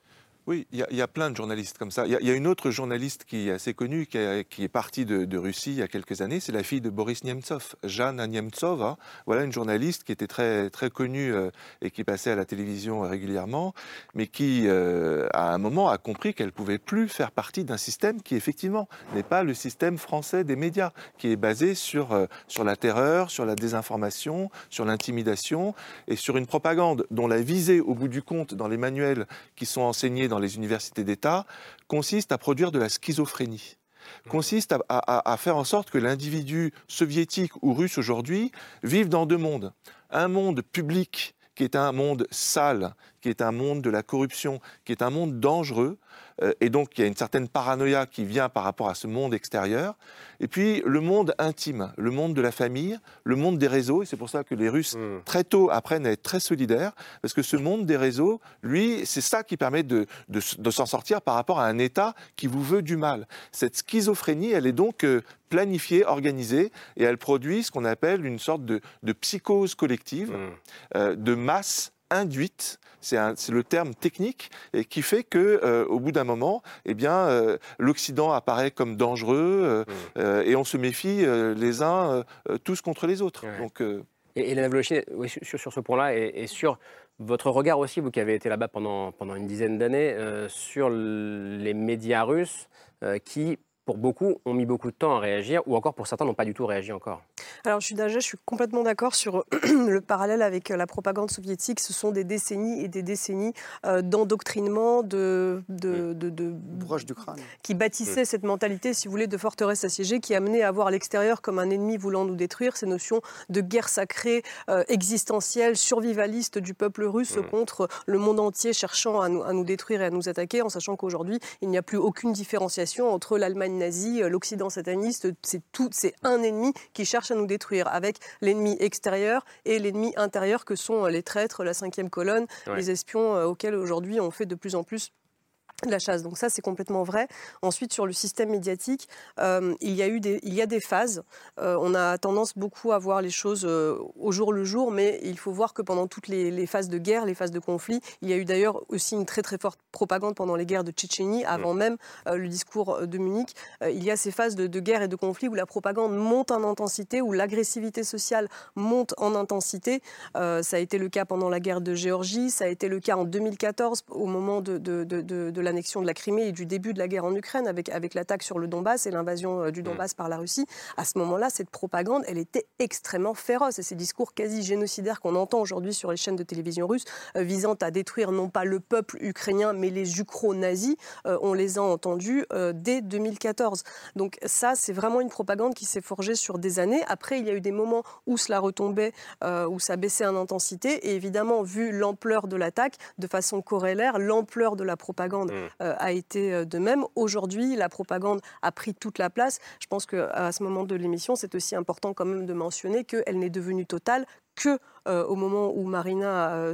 Oui, il y, a plein de journalistes comme ça. Il y, a une autre journaliste qui est assez connue, qui, est partie de, Russie il y a quelques années, c'est la fille de Boris Nemtsov, Jeanne Nemtsova. Voilà une journaliste qui était très, très connue euh, et qui passait à la télévision régulièrement, mais qui, euh, à un moment, a compris qu'elle pouvait plus faire partie d'un système qui, effectivement, n'est pas le système français des médias, qui est basé sur, euh, sur la terreur, sur la désinformation, sur l'intimidation et sur une propagande dont la visée, au bout du compte, dans les manuels qui sont enseignés dans les universités d'État consiste à produire de la schizophrénie consiste à, faire en sorte que l'individu soviétique ou russe aujourd'hui vive dans deux mondes. Un monde public qui est un monde sale, qui est un monde de la corruption, qui est un monde dangereux. Euh, et donc, il y a une certaine paranoïa qui vient par rapport à ce monde extérieur. Et puis, le monde intime, le monde de la famille, le monde des réseaux. Et c'est pour ça que les Russes, Hmm. très tôt, apprennent à être très solidaires. Parce que ce monde des réseaux, lui, c'est ça qui permet de, de, de s'en sortir par rapport à un État qui vous veut du mal. Cette schizophrénie, elle est donc euh, planifiée, organisée, et elle produit ce qu'on appelle une sorte de, de psychose collective, euh, de masse induite. C'est le terme technique et qui fait que, euh, au bout d'un moment, eh bien, euh, l'Occident apparaît comme dangereux euh, euh, et on se méfie les uns tous contre les autres. Donc, Et Hélène Volochine, oui, sur, sur ce point-là et, et sur votre regard aussi, vous qui avez été là-bas pendant, pendant une dizaine d'années, sur les médias russes qui, pour beaucoup, ont mis beaucoup de temps à réagir ou encore pour certains n'ont pas du tout réagi encore. Alors, je suis, je suis complètement d'accord sur le parallèle avec la propagande soviétique. Ce sont des décennies et des décennies euh, d'endoctrinement, de, de, de, de- du crâne. qui bâtissaient cette mentalité, si vous voulez, de forteresse assiégée, qui amenait à voir l'extérieur comme un ennemi voulant nous détruire. Ces notions de guerre sacrée, euh, existentielle, survivaliste du peuple russe contre le monde entier cherchant à nous, à nous détruire et à nous attaquer, en sachant qu'aujourd'hui, il n'y a plus aucune différenciation entre l'Allemagne euh, l'Occident sataniste. C'est tout, c'est un ennemi qui cherche à nous détruire, avec l'ennemi extérieur et l'ennemi intérieur que sont euh, les traîtres, la cinquième colonne, Ouais. les espions euh, auxquels aujourd'hui on fait de plus en plus de la chasse. Donc ça, c'est complètement vrai. Ensuite, sur le système médiatique, euh, il, y a eu des, il y a des phases. Euh, on a tendance beaucoup à voir les choses euh, au jour le jour, mais il faut voir que pendant toutes les, les phases de guerre, les phases de conflit, il y a eu d'ailleurs aussi une très très forte propagande pendant les guerres de Tchétchénie, avant même le discours de Munich. Il y a ces phases de, de guerre et de conflit où la propagande monte en intensité, où l'agressivité sociale monte en intensité. Ça a été le cas pendant la guerre de Géorgie, ça a été le cas en 2014 au moment de, de, de, de- de l'annexion de la Crimée et du début de la guerre en Ukraine avec, avec l'attaque sur le Donbass et l'invasion euh, du Donbass par la Russie. À ce moment-là, cette propagande, elle était extrêmement féroce et ces discours quasi génocidaires qu'on entend aujourd'hui sur les chaînes de télévision russes euh, visant à détruire non pas le peuple ukrainien mais les ukro-nazis, euh, on les a entendus euh, dès 2014. Donc ça, c'est vraiment une propagande qui s'est forgée sur des années. Après, il y a eu des moments où cela retombait, où ça baissait en intensité. Et évidemment, vu l'ampleur de l'attaque, de façon corrélaire, l'ampleur de la propagande euh, a été euh, de même. Aujourd'hui, la propagande a pris toute la place. Je pense qu'à ce moment de l'émission, c'est aussi important quand même de mentionner qu'elle n'est devenue totale que euh, au moment où Marina euh,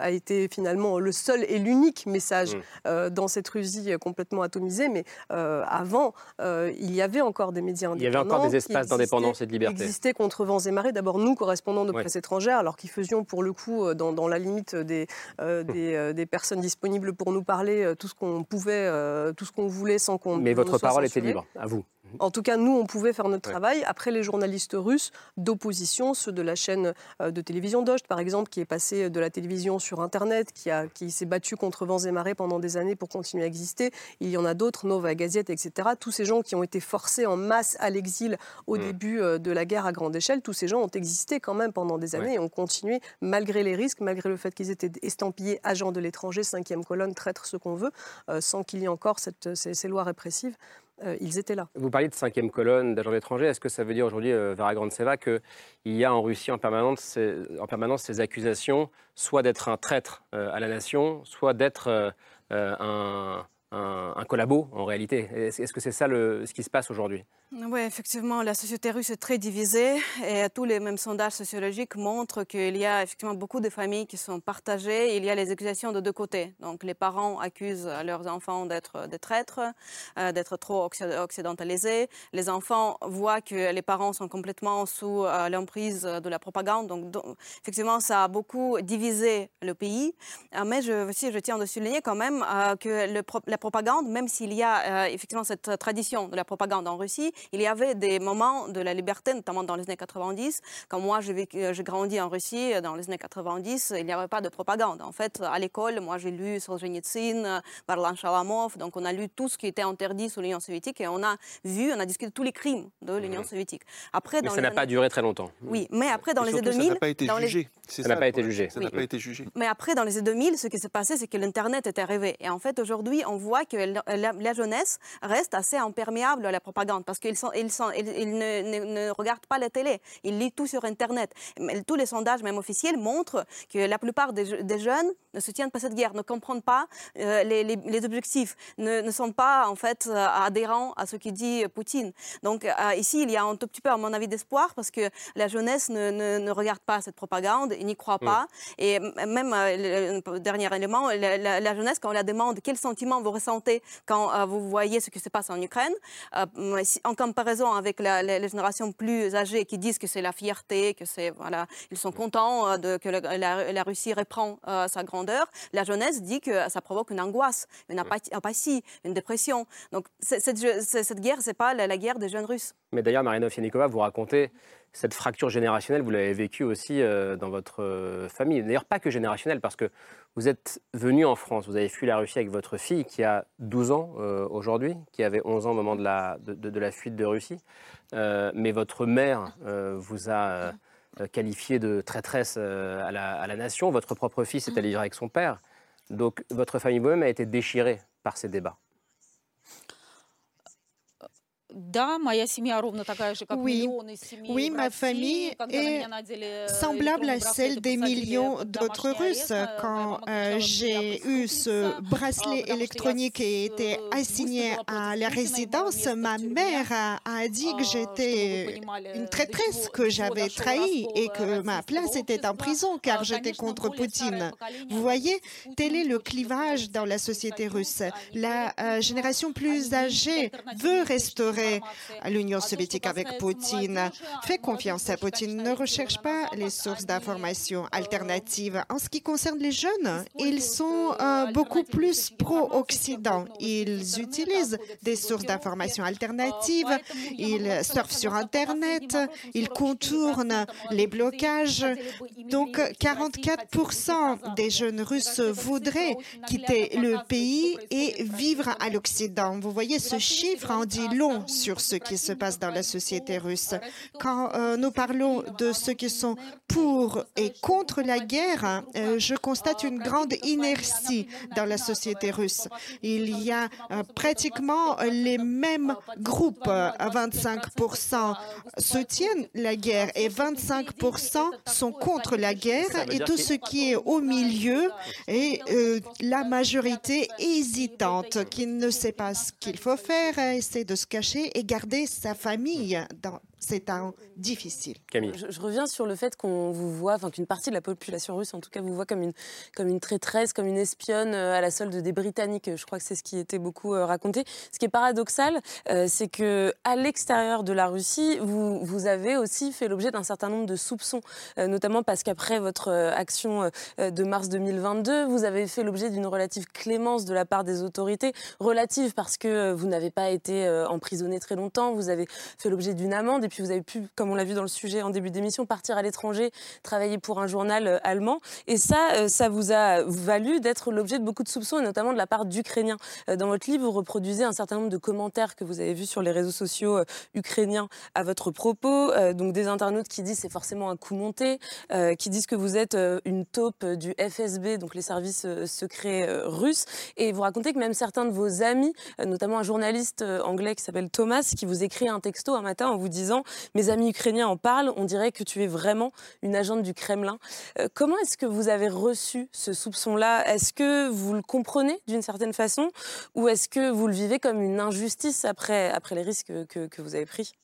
a été finalement le seul et l'unique message Mm. euh, dans cette Russie complètement atomisée. Mais avant, il y avait encore des médias Il y indépendants. avait encore des qui espaces existaient- d'indépendance et de liberté. existaient contre vents et marées. D'abord, nous, correspondants de Ouais. presse étrangère, alors qui faisions pour le coup, dans, dans la limite des, euh, des, des personnes disponibles pour nous parler, tout ce qu'on pouvait, tout ce qu'on voulait sans qu'on Mais votre parole était libre, à vous. En tout cas, nous, on pouvait faire notre travail. Après, les journalistes russes d'opposition, ceux de la chaîne euh, de télévision Dost, par exemple, qui est passé de la télévision sur Internet, qui, a, qui s'est battu contre vents et marées pendant des années pour continuer à exister. Il y en a d'autres, Nova Gazette, etc. Tous ces gens qui ont été forcés en masse à l'exil au début euh, de la guerre à grande échelle, tous ces gens ont existé quand même pendant des années et ont continué, malgré les risques, malgré le fait qu'ils étaient estampillés agents de l'étranger, cinquième colonne, traître, ce qu'on veut, euh, sans qu'il y ait encore cette- ces, ces lois répressives. Euh. Vous parliez de cinquième colonne d'agents étrangers. Est-ce que ça veut dire aujourd'hui, euh, Vera Grandseva, qu'il y a en Russie en permanence, ces, accusations, soit d'être un traître euh, à la nation, soit d'être euh, un, un, un collabo en réalité Est-ce que c'est ça ce qui se passe aujourd'hui? Oui, effectivement, la société russe est très divisée et tous les mêmes sondages sociologiques montrent qu'il y a effectivement beaucoup de familles qui sont partagées. Il y a les accusations de deux côtés. Donc les parents accusent leurs enfants d'être des traîtres, euh, d'être trop occ- occidentalisés. Les enfants voient que les parents sont complètement sous euh, l'emprise de la propagande. Donc, effectivement, ça a beaucoup divisé le pays. Euh, mais je, aussi, je tiens à souligner quand même que le la propagande, même s'il y a euh, effectivement cette tradition de la propagande en Russie, il y avait des moments de la liberté, notamment dans les années 90. Quand moi, j'ai vécu- j'ai grandi en Russie dans les années 90, il n'y avait pas de propagande. En fait, à l'école, moi, j'ai lu Solzhenitsyn, Varlan Shalamov, donc on a lu tout ce qui était interdit sous l'Union soviétique et on a vu, on a discuté tous les crimes de l'Union soviétique. Après. Mais dans ça les n'a pas duré très longtemps. Oui, mais après, dans Et les années surtout, 2000... Ça n'a pas été dans les- jugé. C'est Ça n'a le pas été problème. jugé. Ça n'a Oui. pas été jugé. Mais après, dans les années 2000, ce qui s'est passé, c'est que l'Internet est arrivé. Et en fait, aujourd'hui, on voit voit que la, jeunesse reste assez imperméable à la propagande parce qu'ils ils sont, ils, ne, regardent pas la télé, ils lisent tout sur Internet. Tous les sondages, même officiels, montrent que la plupart des, jeunes ne soutiennent pas cette guerre, ne comprennent pas euh, les, objectifs, ne, sont pas en fait euh, adhérents à ce que dit Poutine. Donc euh, ici, il y a un tout petit peu, à mon avis, d'espoir parce que la jeunesse ne, regarde pas cette propagande, n'y croit mm. pas. Et même, dernier élément, la, jeunesse, quand on la demande quel sentiment vous ressentez quand vous voyez ce qui se passe en Ukraine, en comparaison avec les générations plus âgées qui disent que c'est la fierté, que c'est voilà, ils sont contents de, que la, Russie reprend sa grandeur, la jeunesse dit que ça provoque une angoisse, une apathie, une dépression. Donc cette, cette guerre, c'est pas la, guerre des jeunes Russes. Mais d'ailleurs, Marina Ovsianikova, vous racontez cette fracture générationnelle, vous l'avez vécue aussi euh, dans votre euh, famille. D'ailleurs, pas que générationnelle, parce que vous êtes venu en France, vous avez fui la Russie avec votre fille qui a 12 ans euh, aujourd'hui, qui avait 11 ans au moment de la, de, la fuite de Russie. mais votre mère vous a qualifié de traîtresse à la, à, la, nation. Votre propre fils est allé vivre avec son père. Donc votre famille vous-même a été déchirée par ces débats. Oui, ma famille est semblable à celle des millions d'autres Russes. Quand euh, j'ai eu ce bracelet électronique et été assigné à la résidence, ma mère a, dit que j'étais une traîtresse, que j'avais trahi et que ma place était en prison car j'étais contre Poutine. Vous voyez, tel est le clivage dans la société russe. La euh, génération plus âgée veut restaurer l'Union soviétique avec Poutine. Fait confiance à Poutine, ne recherche pas les sources d'informations alternatives. En ce qui concerne les jeunes, ils sont euh, beaucoup plus pro-Occident. Ils utilisent des sources d'informations alternatives, ils surfent sur Internet, ils contournent les blocages. Donc 44% des jeunes Russes voudraient quitter le pays et vivre à l'Occident. Vous voyez, ce chiffre en dit long sur ce qui se passe dans la société russe. Quand euh, nous parlons de ceux qui sont pour et contre la guerre, euh, je constate une grande inertie dans la société russe. Il y a euh, pratiquement les mêmes groupes. 25% soutiennent la guerre et 25% sont contre la guerre et tout ce qui est au milieu est la majorité hésitante qui ne sait pas ce qu'il faut faire, essaie de se cacher et garder sa famille dans ces temps difficiles. Camille. Je, reviens sur le fait qu'on vous voit, enfin qu'une partie de la population russe en tout cas vous voit comme une, comme une traîtresse, comme une espionne euh, à la solde des Britanniques. Je crois que c'est ce qui était beaucoup euh, raconté. Ce qui est paradoxal, euh, c'est que à l'extérieur de la Russie, vous, vous avez aussi fait l'objet d'un certain nombre de soupçons, notamment parce qu'après votre action de mars 2022, vous avez fait l'objet d'une relative clémence de la part des autorités, relative parce que vous n'avez pas été emprisonné très longtemps, vous avez fait l'objet d'une amende et puis vous avez pu, comme on l'a vu dans le sujet en début d'émission, partir à l'étranger, travailler pour un journal euh, allemand. Et ça, euh, ça vous a valu d'être l'objet de beaucoup de soupçons, et notamment de la part d'Ukrainiens. Euh, dans votre livre, vous reproduisez un certain nombre de commentaires que vous avez vus sur les réseaux sociaux ukrainiens à votre propos. Donc des internautes qui disent c'est forcément un coup monté, qui disent que vous êtes une taupe du FSB, donc les services secrets russes. Et vous racontez que même certains de vos amis, notamment un journaliste anglais qui s'appelle Thomas, qui vous écrit un texto un matin en vous disant mes amis ukrainiens en parlent, on dirait que tu es vraiment une agente du Kremlin. Euh, comment est-ce que vous avez reçu ce soupçon-là? Est-ce que vous le comprenez d'une certaine façon? Ou est-ce que vous le vivez comme une injustice après, après les risques que vous avez pris?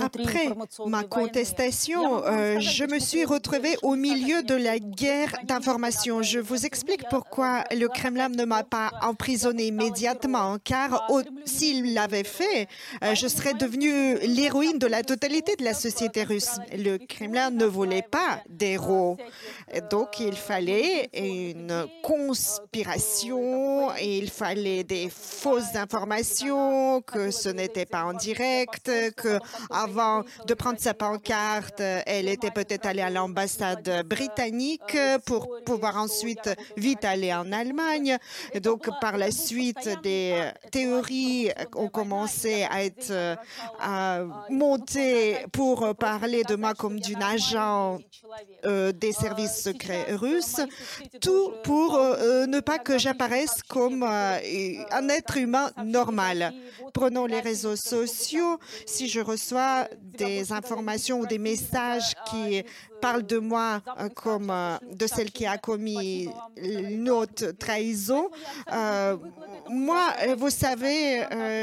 Après ma contestation, euh, je me suis retrouvée au milieu de la guerre d'information. Je vous explique pourquoi le Kremlin ne m'a pas emprisonnée immédiatement, car s'il l'avait fait, euh, je serais devenue l'héroïne de la totalité de la société russe. Le Kremlin ne voulait pas d'héros. Donc il fallait une conspiration, et il fallait des fausses informations, que ce n'est n'était pas en direct, que avant de prendre sa pancarte, elle était peut-être allée à l'ambassade britannique pour pouvoir ensuite vite aller en Allemagne. donc, par la suite, des théories ont commencé à être montées pour parler de moi comme d'une agent euh, des services secrets russes, tout pour euh, ne pas que j'apparaisse comme euh, un être humain normal. Prenons les réseaux sociaux. Si je reçois des informations ou des messages qui parlent de moi comme de celle qui a commis une autre trahison, moi, vous savez,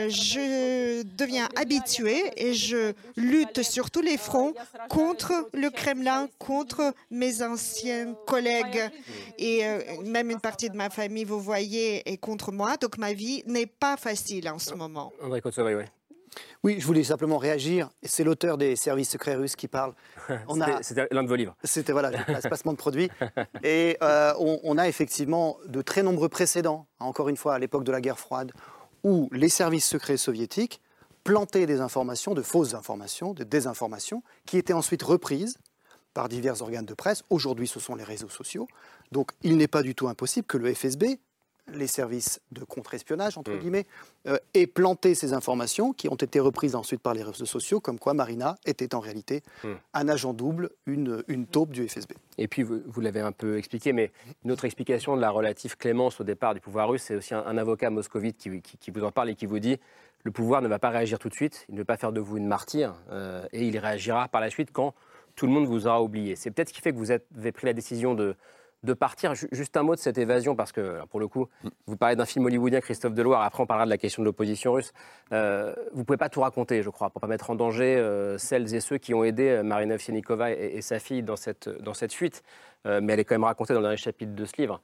je deviens habitué et je lutte sur tous les fronts contre le Kremlin, contre mes anciens collègues et euh, même une partie de ma famille, vous voyez, est contre moi. Donc ma vie n'est pas facile en ce moment. André oui. Oui, je voulais simplement réagir. C'est l'auteur des services secrets russes qui parle. C'était l'un de vos livres. C'était voilà, passement de produits. Et euh, on, on, a effectivement de très nombreux précédents, encore une fois à l'époque de la guerre froide, où les services secrets soviétiques plantaient des informations, de fausses informations, de désinformations, qui étaient ensuite reprises par divers organes de presse. Aujourd'hui, ce sont les réseaux sociaux. Donc, il n'est pas du tout impossible que le FSB, les services de contre-espionnage, entre mm. guillemets, euh, aient planté ces informations qui ont été reprises ensuite par les réseaux sociaux, comme quoi Marina était en réalité mm. un agent double, une, une taupe du FSB. Et puis, vous, l'avez un peu expliqué, mais une autre explication de la relative clémence au départ du pouvoir russe, c'est aussi un, avocat moscovite qui, qui, vous en parle et qui vous dit le pouvoir ne va pas réagir tout de suite, il ne veut pas faire de vous une martyre, euh, et il réagira par la suite quand tout le monde vous aura oublié. C'est peut-être ce qui fait que vous avez pris la décision de, de partir. Juste un mot de cette évasion, parce que, pour le coup, vous parlez d'un film hollywoodien, Christophe Deloire, après on parlera de la question de l'opposition russe. Euh, vous ne pouvez pas tout raconter, je crois, pour ne pas mettre en danger euh, celles et ceux qui ont aidé euh, Marina Ovsyanikova et, sa fille dans cette, dans cette fuite. mais elle est quand même racontée dans le dernier chapitre de ce livre.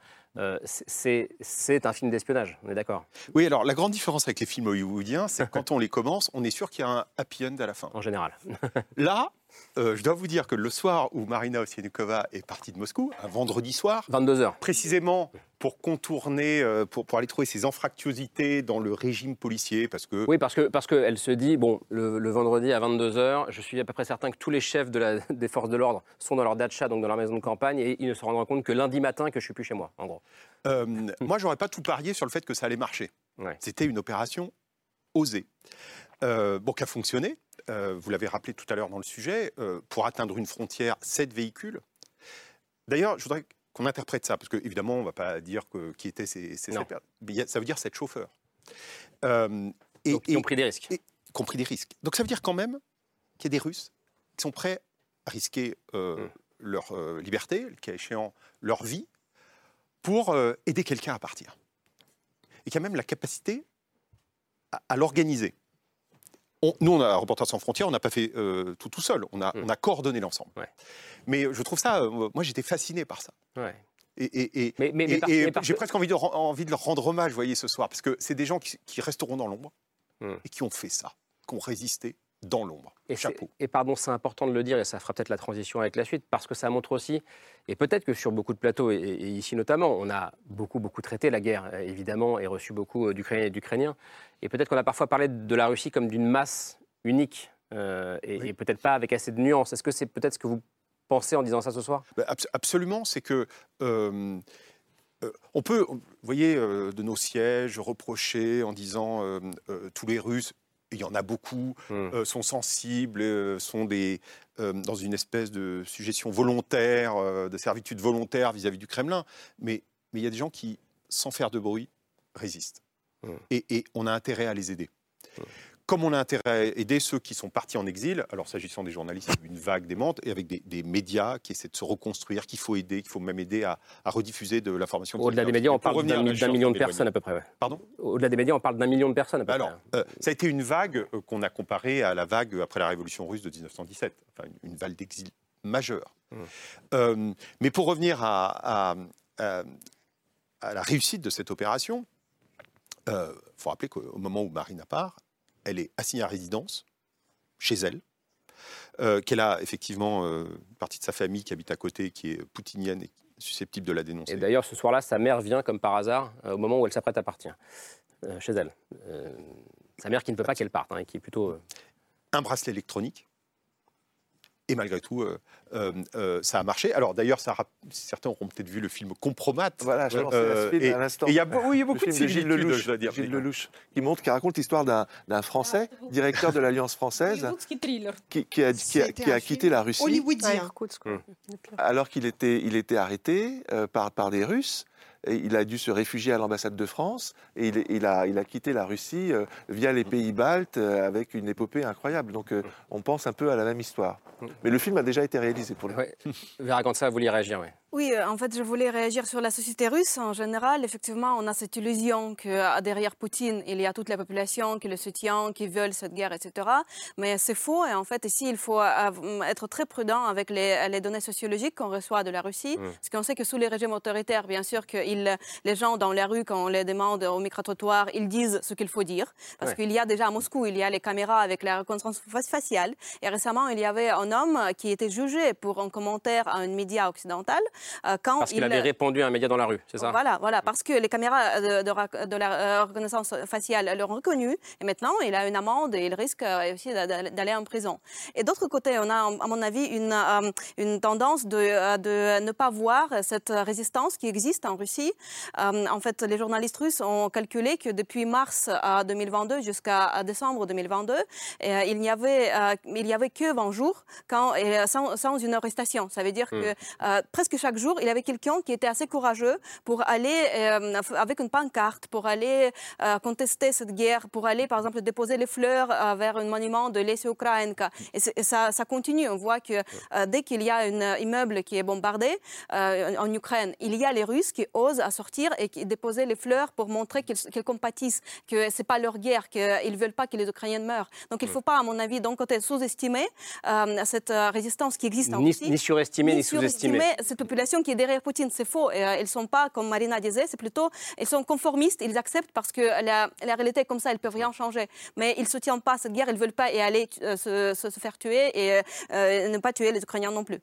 c'est un film d'espionnage, on est d'accord? Oui, alors la grande différence avec les films hollywoodiens, c'est que quand on les commence, on est sûr qu'il y a un happy end à la fin. En général. Là, euh, je dois vous dire que le soir où Marina Ovsyanikova est partie de Moscou, un vendredi soir, 22h, précisément pour contourner, euh, pour, pour, aller trouver ses anfractuosités dans le régime policier, parce que oui, parce que parce qu'elle se dit bon, le, vendredi à 22h, je suis à peu près certain que tous les chefs de la, des forces de l'ordre sont dans leur dacha, donc dans leur maison de campagne, et ils ne se rendront compte que lundi matin que je suis plus chez moi, en gros. Euh, moi, j'aurais pas tout parié sur le fait que ça allait marcher. C'était une opération osée. Euh, bon, qui a fonctionné, euh, vous l'avez rappelé tout à l'heure dans le sujet, euh, pour atteindre une frontière, sept véhicules. D'ailleurs, je voudrais qu'on interprète ça, parce qu'évidemment, on ne va pas dire que, qui étaient ces, ces mais ça veut dire sept chauffeurs. Euh, et, Donc, ils ont pris des risques. Et, ont pris des risques. Donc ça veut dire quand même qu'il y a des Russes qui sont prêts à risquer hmm. leur liberté, le cas échéant leur vie, pour aider quelqu'un à partir. Et qui a même la capacité à l'organiser nous, on a Reporters sans frontières, on n'a pas fait euh, tout tout seul, on a, on a coordonné l'ensemble. Mais je trouve ça, euh, moi j'étais fasciné par ça. Et, j'ai presque envie de, envie de leur rendre hommage, vous voyez, ce soir, parce que c'est des gens qui, resteront dans l'ombre hmm. et qui ont fait ça, qui ont résisté dans l'ombre. Et, Chapeau. et pardon, c'est important de le dire, et ça fera peut-être la transition avec la suite, parce que ça montre aussi, et peut-être que sur beaucoup de plateaux, et, ici notamment, on a beaucoup, beaucoup traité la guerre, euh, évidemment, et reçu beaucoup d'Ukrainiens et d'Ukrainiens. Et peut-être qu'on a parfois parlé de la Russie comme d'une masse unique, euh, et, peut-être pas avec assez de nuances. Est-ce que c'est peut-être ce que vous pensez en disant ça ce soir? Bah, Absolument, c'est que... Euh, on peut, vous voyez, de nos sièges reprocher en disant tous les Russes, il y en a beaucoup, mmh. euh, sont sensibles, euh, sont des, euh, dans une espèce de suggestion volontaire, de servitude volontaire vis-à-vis du Kremlin. Mais, mais il y a des gens qui, sans faire de bruit, résistent. Mmh. Et, et, on a intérêt à les aider. Mmh comme on a intérêt à aider ceux qui sont partis en exil, alors s'agissant des journalistes, une vague démente, et avec des, médias qui essaient de se reconstruire, qu'il faut aider, qu'il faut même aider à, rediffuser de l'information. Au-delà des médias, on parle d'un million de personnes à peu près. Pardon? Au-delà des médias, on parle d'un million de personnes à peu alors, près. Euh, ça a été une vague euh, qu'on a comparée à la vague après la révolution russe de 1917, enfin une, vague d'exil majeure. Mmh. Euh, mais pour revenir à, à, la réussite de cette opération, il faut rappeler qu'au moment où Marina part, elle est assignée à résidence chez elle, euh, qu'elle a effectivement euh, une partie de sa famille qui habite à côté, qui est poutinienne et susceptible de la dénoncer. Et d'ailleurs, ce soir-là, sa mère vient comme par hasard euh, au moment où elle s'apprête à partir chez elle. Sa mère qui ne peut pas qu'elle parte, hein, qui est plutôt... Un bracelet électronique. Et malgré tout, euh, euh, euh, ça a marché. Alors d'ailleurs, certains auront peut-être vu le film Compromat. Voilà, je euh, et, à l'instant. Il y a, oui, y a beaucoup de films. de Gilles Lelouch, je dois dire. Gilles Lelouch, qui montre, qui raconte l'histoire d'un Français, directeur de l'Alliance française, qui, a, quitté la Russie. Hollywoodien. Mmh. Alors qu'il était, arrêté par, par des Russes. Il a dû se réfugier à l'ambassade de France et il, il a, il a quitté la Russie euh, via les pays baltes euh, avec une épopée incroyable. Donc euh, on pense un peu à la même histoire. Mais le film a déjà été réalisé pour le Ouais. Vera Gantza, vous vouliez réagir, oui. Oui, euh, en fait, je voulais réagir sur la société russe en général. Effectivement, on a cette illusion que euh, derrière Poutine, il y a toute la population qui le soutient, qui veulent cette guerre, etc. Mais c'est faux. Et en fait, ici, il faut euh, être très prudent avec les, les données sociologiques qu'on reçoit de la Russie. Mm. Parce qu'on sait que sous les régimes autoritaires, bien sûr, que ils- les gens dans la rue, quand on les demande au micro-trottoir, ils disent ce qu'il faut dire. Parce Ouais. qu'il y a déjà à Moscou, il y a les caméras avec la reconnaissance fa- faciale. Et récemment, il y avait un homme qui était jugé pour un commentaire à un média occidental quand Parce qu'il il avait répondu à un média dans la rue, c'est ça? Voilà, voilà, parce que les caméras de, de la euh, reconnaissance faciale l'ont reconnu, et maintenant il a une amende et il risque euh, aussi d'a- d'a- d'aller en prison. Et d'autre côté, on a, à mon avis, une, euh, une tendance de, euh, de ne pas voir cette résistance qui existe en Russie. Euh, en fait, les journalistes russes ont calculé que depuis mars euh, 2022 jusqu'à décembre 2022, euh, il n'y avait, euh, il y avait que 20 jours quand, euh, sans, sans une arrestation. Ça veut dire Hmm. que euh, presque chaque jour, il y avait quelqu'un qui était assez courageux pour aller euh, avec une pancarte, pour aller euh, contester cette guerre, pour aller, par exemple, déposer les fleurs euh, vers un monument de Lesia Ukrainka. Et, ça, ça continue. On voit que dès qu'il y a un immeuble qui est bombardé en Ukraine, il y a les Russes qui osent à sortir et qui déposer les fleurs pour montrer qu'ils compatissent, que c'est pas leur guerre, qu'ils ne veulent pas que les Ukrainiens meurent. Donc il ne faut pas, à mon avis, d'un côté, sous-estimer cette résistance qui existe en Ni, Russie ni surestimer, ni sous-estimer. cette population qui est derrière Poutine. C'est faux. Et, euh, ils ne sont pas, comme Marina disait, c'est plutôt, ils sont conformistes, ils acceptent parce que la, la réalité est comme ça, ils ne peuvent rien changer. Mais ils ne soutiennent pas cette guerre, ils ne veulent pas y aller euh, se, se- se faire tuer et euh, ne pas tuer les Ukrainiens non plus.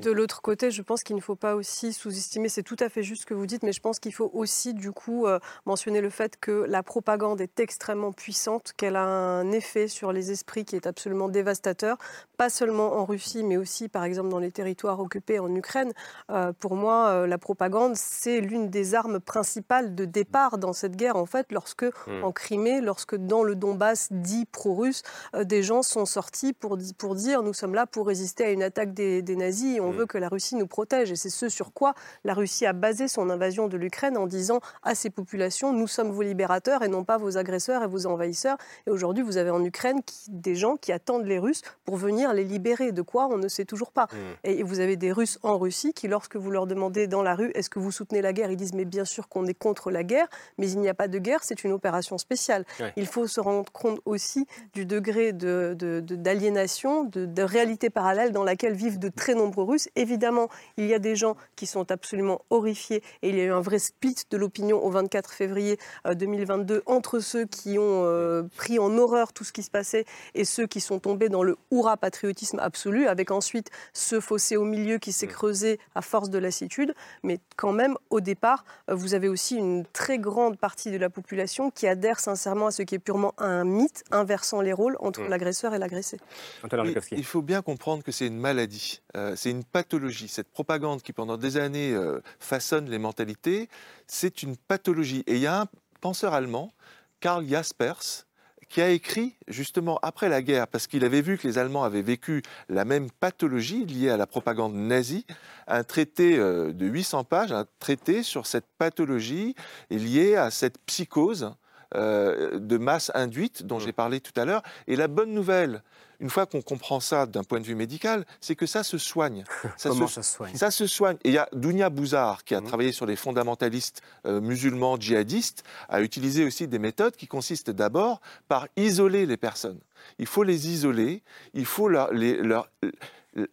De l'autre côté, je pense qu'il ne faut pas aussi sous-estimer, c'est tout à fait juste ce que vous dites, mais je pense qu'il faut aussi du coup euh, mentionner le fait que la propagande est extrêmement puissante, qu'elle a un effet sur les esprits qui est absolument dévastateur, pas seulement en Russie, mais aussi par exemple dans les territoires occupés en Ukraine. Euh, pour moi, euh, la propagande, c'est l'une des armes principales de départ dans cette guerre, en fait, lorsque Mm. en Crimée, lorsque dans le Donbass dit pro-russe, euh, des gens sont sortis pour, pour dire nous sommes là pour résister à une attaque des, des nazis et on veut que la Russie nous protège. Et c'est ce sur quoi la Russie a basé son invasion de l'Ukraine en disant à ces populations nous sommes vos libérateurs et non pas vos agresseurs et vos envahisseurs. Et aujourd'hui, vous avez en Ukraine qui- des gens qui attendent les Russes pour venir les libérer. De quoi on ne sait toujours pas. Et vous avez des Russes en Russie qui, lorsque vous leur demandez dans la rue est-ce que vous soutenez la guerre, ils disent mais bien sûr qu'on est contre la guerre, mais il n'y a pas de guerre, c'est une opération spéciale. Ouais. Il faut se rendre compte aussi du degré de- de- de- d'aliénation, de, de réalité parallèle dans laquelle vivent de très nombreux Russes. Évidemment, il y a des gens qui sont absolument horrifiés et il y a eu un vrai split de l'opinion au 24 février euh, 2022 entre ceux qui ont euh, pris en horreur tout ce qui se passait et ceux qui sont tombés dans le hurrah patriotisme absolu, avec ensuite ce fossé au milieu qui s'est creusé à force de lassitude. Mais quand même, au départ, euh, vous avez aussi une très grande partie de la population qui adhère sincèrement à ce qui est purement un mythe, inversant les rôles entre Mm. l'agresseur et l'agressé. Il, il faut bien comprendre que c'est une maladie, euh, c'est une pathologie. Cette propagande qui pendant des années euh, façonne les mentalités, c'est une pathologie. Et il y a un penseur allemand, Karl Jaspers, qui a écrit justement après la guerre, parce qu'il avait vu que les Allemands avaient vécu la même pathologie liée à la propagande nazie, un traité euh, de 800 pages, un traité sur cette pathologie liée à cette psychose euh, de masse induite dont j'ai parlé tout à l'heure. Et la bonne nouvelle, une fois qu'on comprend ça d'un point de vue médical, c'est que ça se soigne. Comment ça se soigne Ça se soigne. Et il y a Dounia Bouzar, qui a travaillé sur les fondamentalistes euh, musulmans djihadistes, a utilisé aussi des méthodes qui consistent d'abord par isoler les personnes. Il faut les isoler, il faut leur, les- leur,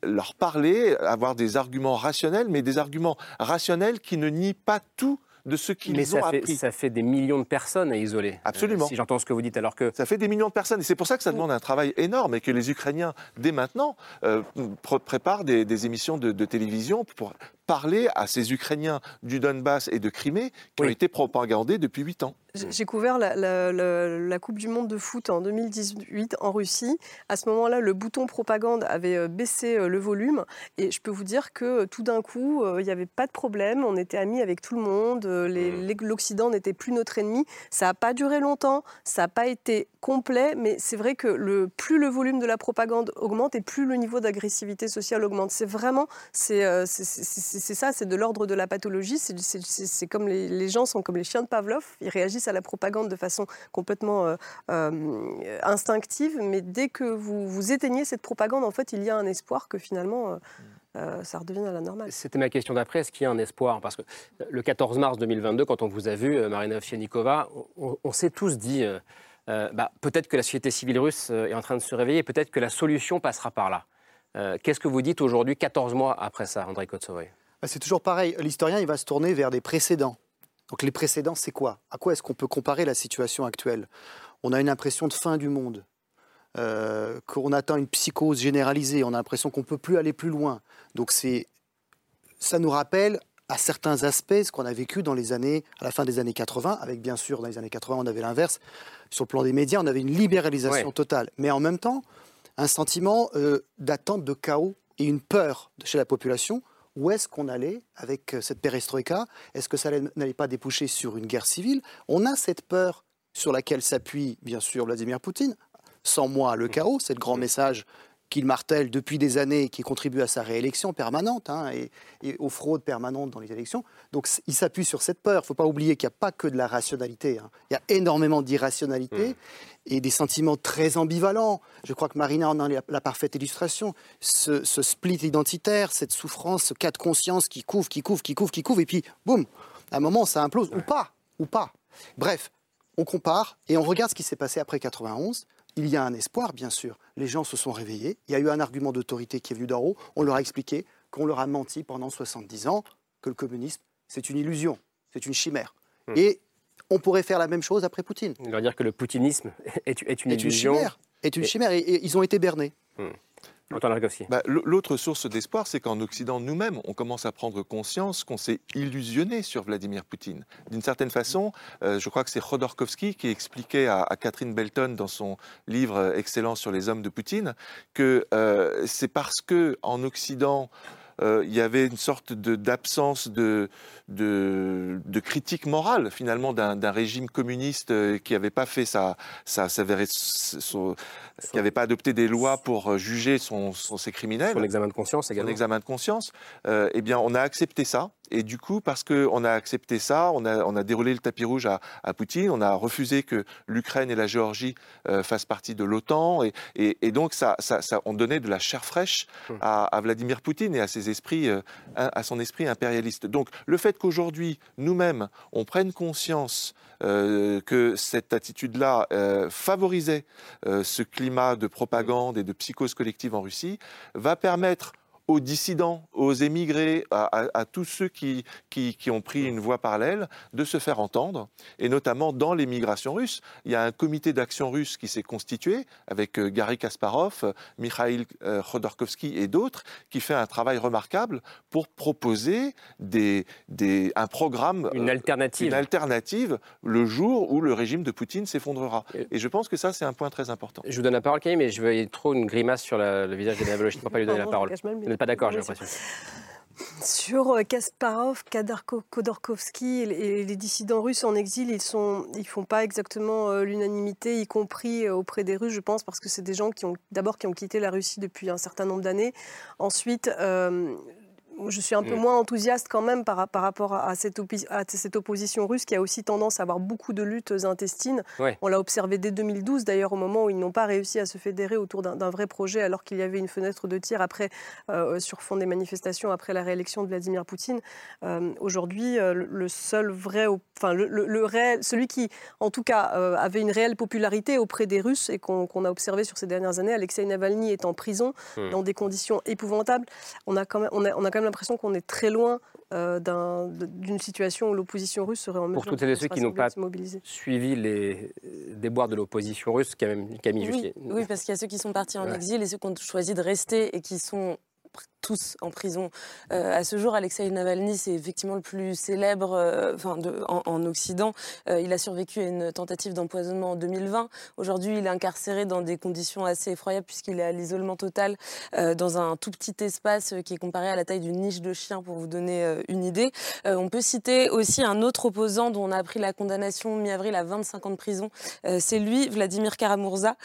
leur parler, avoir des arguments rationnels, mais des arguments rationnels qui ne nient pas tout de ce qu'ils Mais ont ça fait, appris. ça fait des millions de personnes à isoler. Absolument. Euh, si j'entends ce que vous dites, alors que. Ça fait des millions de personnes et c'est pour ça que ça demande un travail énorme et que les Ukrainiens, dès maintenant, euh, pr- préparent des, des émissions de, de télévision pour parler à ces Ukrainiens du Donbass et de Crimée qui ont été propagandés depuis huit ans. J'ai couvert la, la, la, Coupe du Monde de foot en 2018 en Russie. À ce moment-là, le bouton propagande avait euh, baissé le volume. Et je peux vous dire que tout d'un coup, il n'y avait pas de problème. On était amis avec tout le monde. Mmh. L'Occident n'était plus notre ennemi. Ça n'a pas duré longtemps. Ça n'a pas été complet. Mais c'est vrai que le, plus le volume de la propagande augmente et plus le niveau d'agressivité sociale augmente. C'est vraiment, c'est ça, c'est de l'ordre de la pathologie. C'est comme les, les gens sont comme les chiens de Pavlov. Ils réagissent à la propagande de façon complètement euh, euh, instinctive, mais dès que vous, vous éteignez cette propagande, en fait, il y a un espoir que finalement... Euh, ça redevienne à la normale. C'était ma question d'après. Est-ce qu'il y a un espoir? Parce que le 14 mars 2022, quand on vous a vu, Marina Ovsyanikova, on, s'est tous dit bah, peut-être que la société civile russe est en train de se réveiller, peut-être que la solution passera par là. Qu'est-ce que vous dites aujourd'hui, 14 mois après ça, André Kotsovoy bah, C'est toujours pareil. L'historien, il va se tourner vers des précédents. Donc les précédents, c'est quoi? À quoi est-ce qu'on peut comparer la situation actuelle? On a une impression de fin du monde, euh, qu'on atteint une psychose généralisée, on a l'impression qu'on ne peut plus aller plus loin. Donc c'est, ça nous rappelle à certains aspects ce qu'on a vécu dans les années, à la fin des années 80, avec bien sûr dans les années 80 on avait l'inverse. Sur le plan des médias, on avait une libéralisation totale, mais en même temps un sentiment euh, d'attente de chaos et une peur chez la population où est-ce qu'on allait avec euh, cette perestroïka? Est-ce que ça n'allait pas déboucher sur une guerre civile? On a cette peur sur laquelle s'appuie bien sûr Vladimir Poutine. Sans moi, le chaos, c'est le grand message qu'il martèle depuis des années, qui contribue à sa réélection permanente hein, et, aux fraudes permanentes dans les élections. Donc il s'appuie sur cette peur. Il ne faut pas oublier qu'il n'y a pas que de la rationalité. Hein. Il y a énormément d'irrationalité mmh. et des sentiments très ambivalents. Je crois que Marina en a la, parfaite illustration. Ce, split identitaire, cette souffrance, ce cas de conscience qui couvre, qui couvre, qui couvre, qui couvre, et puis boum, à un moment ça implose, ou pas, ou pas. Bref, on compare et on regarde ce qui s'est passé après 91 il y a un espoir, bien sûr. Les gens se sont réveillés. Il y a eu un argument d'autorité qui est venu d'en haut. On leur a expliqué qu'on leur a menti pendant 70 ans, que le communisme, c'est une illusion, c'est une chimère. Hmm. Et on pourrait faire la même chose après Poutine. On leur dire que le poutinisme est, une illusion. Une chimère, est une chimère. Et, ils ont été bernés. Hmm. Bah, l'autre source d'espoir, c'est qu'en Occident, nous-mêmes, on commence à prendre conscience qu'on s'est illusionné sur Vladimir Poutine. D'une certaine façon, euh, je crois que c'est Khodorkovsky qui expliquait à, Catherine Belton dans son livre excellent sur les hommes de Poutine que euh, c'est parce que en Occident, euh, il y avait une sorte d'absence de, de, de, critique morale finalement d'un régime communiste euh, qui n'avait pas fait sa, sa, sa, qui n'avait pas adopté des lois pour euh, juger son, ses criminels. Son examen de conscience également. Son examen de conscience. eh bien, on a accepté ça. Et du coup, parce qu'on a accepté ça, on a, on a, déroulé le tapis rouge à, à Poutine, on a refusé que l'Ukraine et la Géorgie fassent partie de l'OTAN, et, et, donc ça, ça, ça, on donnait de la chair fraîche hum. à, à Vladimir Poutine et à ses esprits, euh, à son esprit impérialiste. Donc le fait qu'aujourd'hui, nous-mêmes, on prenne conscience euh, que cette attitude-là euh, favorisait ce climat de propagande et de psychose collective en Russie, va permettre aux dissidents, aux émigrés, à, tous ceux qui, qui, ont pris une voie parallèle, de se faire entendre, et notamment dans l'émigration russe. Il y a un comité d'action russe qui s'est constitué avec euh, Gary Kasparov, Mikhail euh, Khodorkovsky et d'autres, qui fait un travail remarquable pour proposer des, des, un programme, une alternative. une alternative le jour où le régime de Poutine s'effondrera. Et je pense que ça, c'est un point très important. Je vous donne la parole, Camille, mais je veux trop une grimace sur le visage de Je ne peux pas lui donner la parole pas d'accord, j'ai l'impression. Sur euh, Kasparov, Khodorkovsky et les dissidents russes en exil, ils ne ils font pas exactement euh, l'unanimité, y compris euh, auprès des Russes, je pense, parce que c'est des gens qui ont d'abord qui ont quitté la Russie depuis un certain nombre d'années. Ensuite, je suis un peu mm. moins enthousiaste quand même par, par rapport à cette, à cette, opposition russe qui a aussi tendance à avoir beaucoup de luttes intestines. On l'a observé dès 2012, d'ailleurs, au moment où ils n'ont pas réussi à se fédérer autour d'un vrai projet, alors qu'il y avait une fenêtre de tir après, euh, sur fond des manifestations après la réélection de Vladimir Poutine. Euh, aujourd'hui, euh, le seul vrai, enfin, le, réel, celui qui, en tout cas, avait une réelle popularité auprès des Russes et qu'on a observé sur ces dernières années, Alexei Navalny est en prison mm. dans des conditions épouvantables. On a quand même, on a, on a quand même l'impression qu'on est très loin euh, d'une situation où l'opposition russe serait en mesure Pour toutes et ceux qui n'ont pas suivi les déboires de l'opposition russe, Camille oui, Oui, parce qu'il y a ceux qui sont partis en exil et ceux qui ont choisi de rester et qui sont tous en prison à ce jour. Alexei Navalny, c'est effectivement le plus célèbre enfin, en, Occident. il a survécu à une tentative d'empoisonnement en 2020. Aujourd'hui, il est incarcéré dans des conditions assez effroyables puisqu'il est à l'isolement total dans un tout petit espace qui est comparé à la taille d'une niche de chien pour vous donner une idée. on peut citer aussi un autre opposant dont on a appris la condamnation mi-avril à 25 ans de prison. c'est lui, Vladimir Karamurza.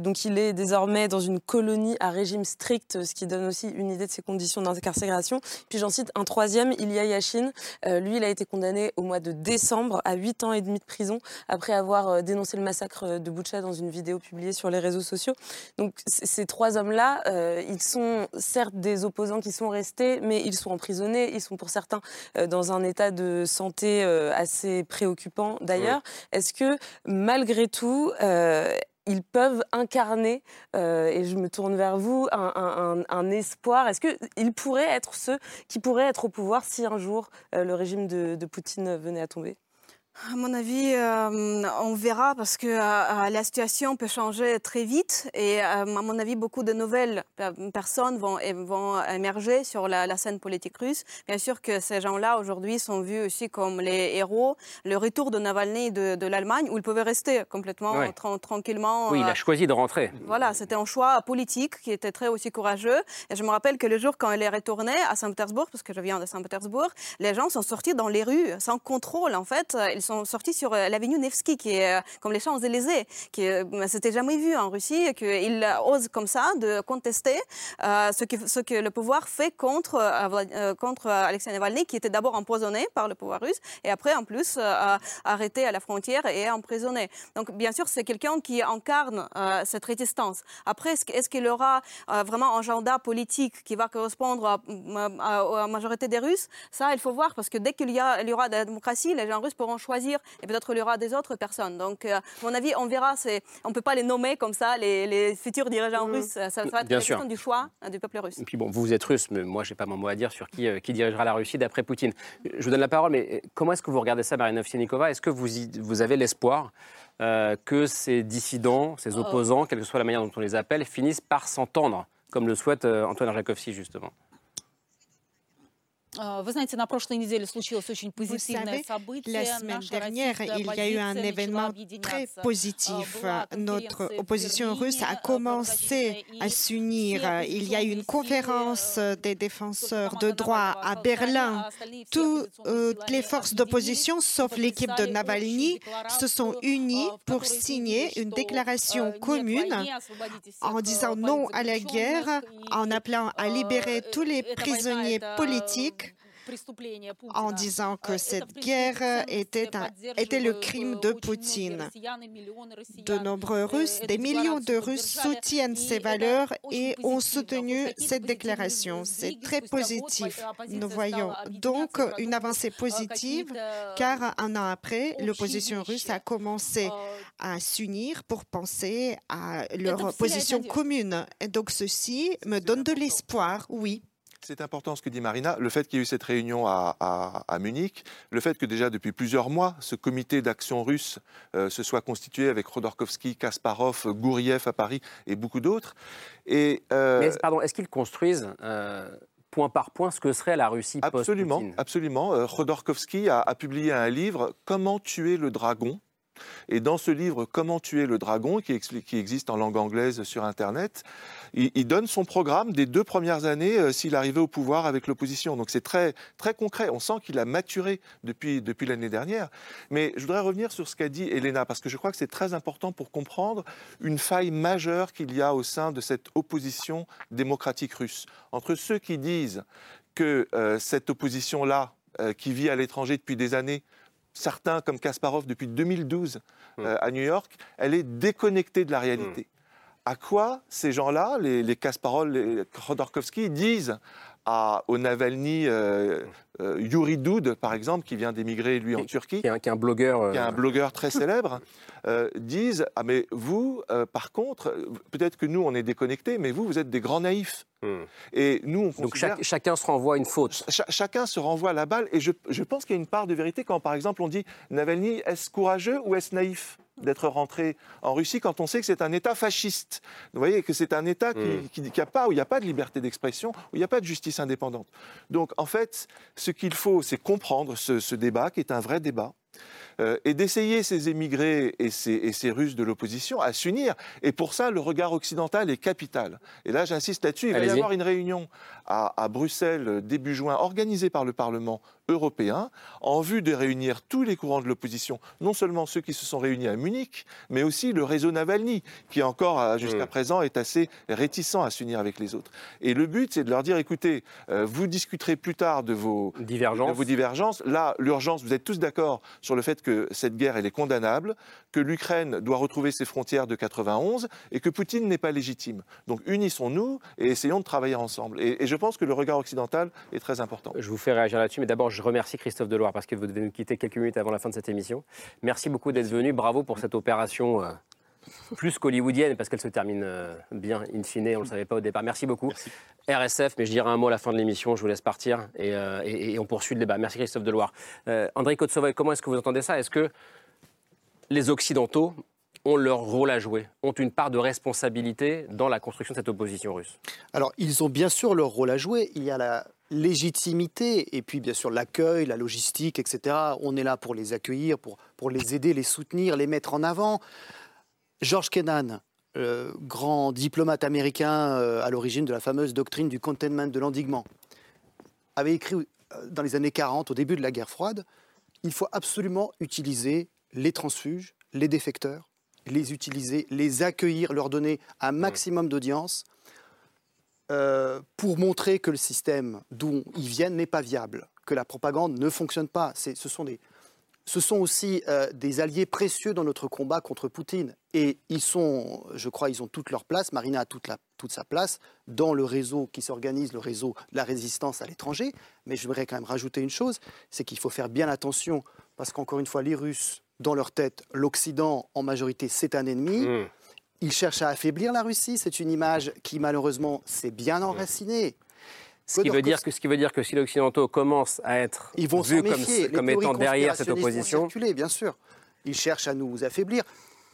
donc il est désormais dans une colonie à régime strict, ce qui donne aussi une idée de ses conditions d'incarcération. Puis j'en cite un troisième, Ilya Yashin. Euh, lui, il a été condamné au mois de décembre à 8 ans et demi de prison après avoir euh, dénoncé le massacre de Boucha dans une vidéo publiée sur les réseaux sociaux. Donc ces trois hommes-là, euh, ils sont certes des opposants qui sont restés, mais ils sont emprisonnés. Ils sont pour certains dans un état de santé assez préoccupant d'ailleurs. Est-ce que malgré tout, ils peuvent incarner, euh, et je me tourne vers vous, un, espoir. Est-ce qu'ils pourraient être ceux qui pourraient être au pouvoir si un jour euh, le régime de Poutine venait à tomber? À mon avis, euh, on verra parce que euh, la situation peut changer très vite et euh, à mon avis, beaucoup de nouvelles personnes vont, vont émerger sur la, scène politique russe. Bien sûr que ces gens-là aujourd'hui sont vus aussi comme les héros. Le retour de Navalny de, de l'Allemagne où il pouvait rester complètement tranquillement. Oui, il a choisi de rentrer. Voilà, c'était un choix politique qui était très aussi courageux. Et je me rappelle que le jour quand il est retourné à Saint-Pétersbourg, parce que je viens de Saint-Pétersbourg, les gens sont sortis dans les rues sans contrôle en fait. Ils sont sortis sur euh, l'avenue Nevsky, qui est euh, comme les Champs-Élysées, qui euh, c'était jamais vu en Russie, qu'ils osent comme ça de contester ce, que, ce que le pouvoir fait contre, contre Alexei Navalny, qui était d'abord empoisonné par le pouvoir russe, et après, en plus, arrêté à la frontière et emprisonné. Donc, bien sûr, c'est quelqu'un qui incarne cette résistance. Après, est-ce qu'il aura vraiment un agenda politique qui va correspondre à, la majorité des Russes? Ça, il faut voir, parce que dès qu'il y, y, aura de la démocratie, les gens russes pourront choisir et peut-être il y aura des autres personnes. Donc, euh, à mon avis, on verra. On ne peut pas les nommer comme ça, les, futurs dirigeants mmh. russes. Ça, ça va être Bien question du choix hein, du peuple russe. Et puis bon, vous êtes russe, mais moi, je n'ai pas mon mot à dire sur qui, euh, qui dirigera la Russie d'après Poutine. Je vous donne la parole, mais euh, comment est-ce que vous regardez ça, Marina Ovsyanikova Est-ce que vous, vous avez l'espoir que ces dissidents, ces oh. opposants, quelle que soit la manière dont on les appelle, finissent par s'entendre, comme le souhaite Antoine Arjakovsky, justement? Vous savez, la semaine dernière, il y a eu un événement très positif. Notre opposition russe a commencé à s'unir. Il y a eu une conférence des défenseurs de droit à Berlin. Toutes les forces d'opposition, sauf l'équipe de Navalny, se sont unies pour signer une déclaration commune en disant non à la guerre, en appelant à libérer tous les prisonniers politiques en disant que cette guerre était, était le crime de Poutine. De nombreux Russes, des millions de Russes soutiennent ces valeurs et ont soutenu cette déclaration. C'est très positif. Nous voyons donc une avancée positive car un an après, l'opposition russe a commencé à s'unir pour penser à leur position commune. Et donc ceci me donne de l'espoir, oui. C'est important ce que dit Marina, le fait qu'il y ait eu cette réunion à, Munich, le fait que déjà depuis plusieurs mois, ce comité d'action russe euh, se soit constitué avec Rodorkovsky, Kasparov, Gouriev à Paris et beaucoup d'autres. Et, euh, Mais pardon, est-ce qu'ils construisent euh, point par point ce que serait la Russie Absolument, absolument. Rodorkovsky a, a publié un livre, Comment tuer le dragon et dans ce livre Comment tuer le dragon, qui, existe en langue anglaise sur Internet, il, donne son programme des deux premières années euh, s'il arrivait au pouvoir avec l'opposition. Donc c'est très, très concret. On sent qu'il a maturé depuis, depuis l'année dernière. Mais je voudrais revenir sur ce qu'a dit Elena, parce que je crois que c'est très important pour comprendre une faille majeure qu'il y a au sein de cette opposition démocratique russe. Entre ceux qui disent que euh, cette opposition-là, euh, qui vit à l'étranger depuis des années, certains comme Kasparov depuis 2012 hmm. euh, à New York, elle est déconnectée de la réalité. Hmm. À quoi ces gens-là, les, les Kasparov, les Khodorkovsky, disent à, au Navalny, euh, euh, Yuri Doud, par exemple, qui vient d'émigrer, lui, en Turquie. Qui est un, blogueur. Qui est un blogueur très célèbre, disent Ah, mais vous, par contre, peut-être que nous, on est déconnectés, mais vous, vous êtes des grands naïfs. Hmm. Et nous, on Donc chacun se renvoie une faute. chacun se renvoie à la balle. Et je, pense qu'il y a une part de vérité quand, par exemple, on dit Navalny, est-ce courageux ou est-ce naïf? D'être rentré en Russie quand on sait que c'est un État fasciste. Vous voyez que c'est un État qui, Mm. qui, a pas, où il n'y a pas de liberté d'expression, où il n'y a pas de justice indépendante. Donc en fait, ce qu'il faut, c'est comprendre ce, ce débat qui est un vrai débat. Euh, et d'essayer ces émigrés et ces, et ces Russes de l'opposition à s'unir. Et pour ça, le regard occidental est capital. Et là, j'insiste là-dessus, il va y avoir une réunion à, à Bruxelles euh, début juin, organisée par le Parlement européen, en vue de réunir tous les courants de l'opposition, non seulement ceux qui se sont réunis à Munich, mais aussi le réseau Navalny, qui encore euh, jusqu'à présent est assez réticent à s'unir avec les autres. Et le but, c'est de leur dire, écoutez, euh, vous discuterez plus tard de vos divergences. de vos divergences. Là, l'urgence, vous êtes tous d'accord sur le fait que cette guerre, est condamnable, que l'Ukraine doit retrouver ses frontières de 91 et que Poutine n'est pas légitime. Donc unissons-nous et essayons de travailler ensemble. Et, et je pense que le regard occidental est très important. Je vous fais réagir là-dessus, mais d'abord, je remercie Christophe Deloire parce que vous devez nous quitter quelques minutes avant la fin de cette émission. Merci beaucoup d'être venu. Bravo pour cette opération euh, plus qu'hollywoodienne parce qu'elle se termine euh, bien, in fine. On ne le savait pas au départ. Merci beaucoup. RSF, mais je dirai un mot à la fin de l'émission. Je vous laisse partir et, euh, et- et on poursuit le débat. Merci Christophe Deloire. Euh, André Kotsovoy, comment est-ce que vous entendez ça? Est-ce que les Occidentaux ont leur rôle à jouer, ont une part de responsabilité dans la construction de cette opposition russe? Alors, ils ont bien sûr leur rôle à jouer. Il y a la légitimité et puis bien sûr l'accueil, la logistique, etc. On est là pour les accueillir, pour, pour les aider, les soutenir, les mettre en avant. George Kennan, euh, grand diplomate américain euh, à l'origine de la fameuse doctrine du containment, de l'endiguement, avait écrit euh, dans les années 40, au début de la guerre froide, il faut absolument utiliser les transfuges, les défecteurs, les utiliser, les accueillir, leur donner un maximum d'audience pour montrer que le système d'où ils viennent n'est pas viable, que la propagande ne fonctionne pas. Ce sont, des, ce sont aussi euh, des alliés précieux dans notre combat contre Poutine. Et ils sont, je crois, ils ont toute leur place. Marina a toute, la, toute sa place dans le réseau qui s'organise, le réseau de la résistance à l'étranger. Mais je voudrais quand même rajouter une chose, c'est qu'il faut faire bien attention, parce qu'encore une fois, les Russes, dans leur tête, l'Occident, en majorité, c'est un ennemi. Ils cherchent à affaiblir la Russie. C'est une image qui, malheureusement, s'est bien enracinée. Ce qui, veut dire que, ce qui veut dire que si les Occidentaux commencent à être Ils vont vus comme, étant derrière cette opposition, circuler, bien sûr. Ils cherchent à nous affaiblir.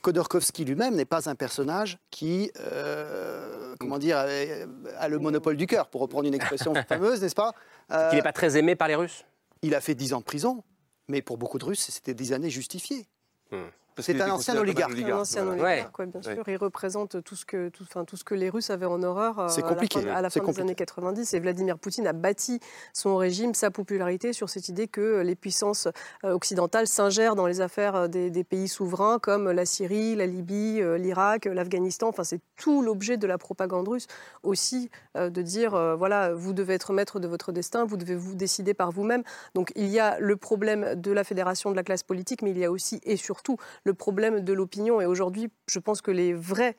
Khodorkovsky lui-même n'est pas un personnage qui, euh, comment dire, a- le monopole du cœur, pour reprendre une expression fameuse, n'est-ce pas? Euh, qu'il n'est pas très aimé par les Russes? Il a fait 10 ans de prison, mais pour beaucoup de Russes, c'était 10 années justifiées. Parce C'est un ancien oligarque. oligarque, Un ancien voilà. oligarque, ouais, bien Ouais. sûr. Il représente tout ce que, tout, enfin, tout ce que les Russes avaient en horreur euh, à la fin, à la c'est fin des compliqué. années 90. Et Vladimir Poutine a bâti son régime, sa popularité sur cette idée que les puissances euh, occidentales s'ingèrent dans les affaires euh, des, des pays souverains comme la Syrie, la Libye, l'Irak, l'Afghanistan. Enfin, c'est tout l'objet de la propagande russe aussi euh, de dire euh, voilà, vous devez être maître de votre destin, vous devez vous décider par vous-même. Donc il y a le problème de la fédération de la classe politique, mais il y a aussi et surtout le problème de l'opinion. Et aujourd'hui, je pense que les vrais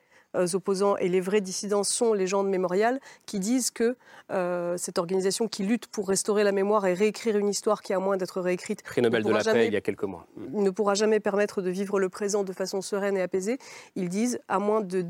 opposants et les vrais dissidents sont les gens de Mémorial qui disent que euh, cette organisation qui lutte pour restaurer la mémoire et réécrire une histoire qui a moins d'être réécrite prix Nobel ne de la pourra paix jamais il y a quelques mois. ne pourra jamais permettre de vivre le présent de façon sereine et apaisée. Ils disent, à moins de,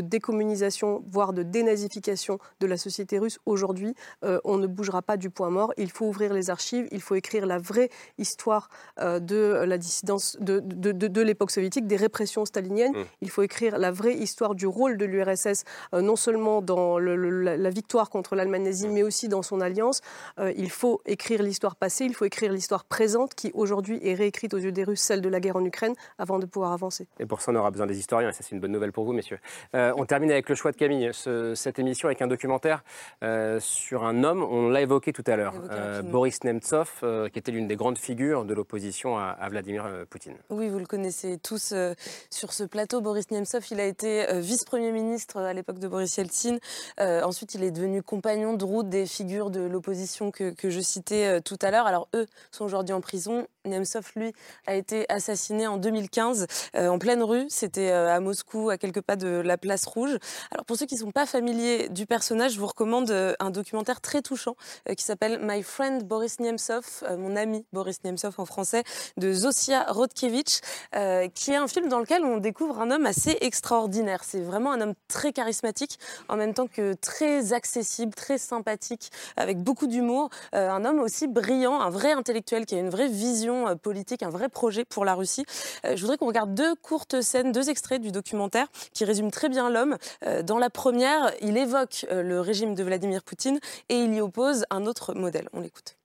décommunisation, voire de dénazification de la société russe, aujourd'hui, euh, on ne bougera pas du point mort. Il faut ouvrir les archives, il faut écrire la vraie histoire euh, de la dissidence de, de- de- de l'époque soviétique, des répressions staliniennes. Mm. Il faut écrire la vraie histoire du rôle de l'URSS, euh, non seulement dans le- le- la, la victoire contre l'Allemagne nazie, mais aussi dans son alliance. Euh, il faut écrire l'histoire passée, il faut écrire l'histoire présente, qui aujourd'hui est réécrite aux yeux des Russes, celle de la guerre en Ukraine, avant de pouvoir avancer. Et pour ça, on aura besoin des historiens, et ça, c'est une bonne nouvelle pour vous, messieurs. Euh, on termine avec le choix de Camille, ce- cette émission avec un documentaire euh, sur un homme, on l'a évoqué tout à l'heure, euh. Boris Nemtsov, euh, qui était l'une des grandes figures de l'opposition à, à Vladimir euh, Poutine. Oui, vous le connaissez tous euh, sur ce plateau. Boris Nemtsov, il a été euh, vice-premier ministre à l'époque de Boris Yeltsin. Euh, ensuite, il est devenu compagnon de route des figures de l'opposition que, je citais euh, tout à l'heure. Alors, eux sont aujourd'hui en prison. Nemtsov, lui, a été assassiné en 2015 euh, en pleine rue. C'était euh, à Moscou, à quelques pas de la place Rouge. Alors, pour ceux qui ne sont pas familiers du personnage, je vous recommande euh, un documentaire très touchant euh, qui s'appelle My Friend Boris Nemtsov, euh, mon ami Boris Nemtsov en français, de Zosia Rodkiewicz, euh, qui est un film dans lequel on découvre un homme assez extraordinaire. C'est vraiment un homme très charismatique, en même temps que très accessible, très sympathique, avec beaucoup d'humour. Euh, un homme aussi brillant, un vrai intellectuel qui a une vraie vision euh, politique, un vrai projet pour la Russie. Euh, je voudrais qu'on regarde deux courtes scènes, deux extraits du documentaire qui résument très bien l'homme. Dans la première, il évoque le régime de Vladimir Poutine et il y oppose un autre modèle. On l'écoute.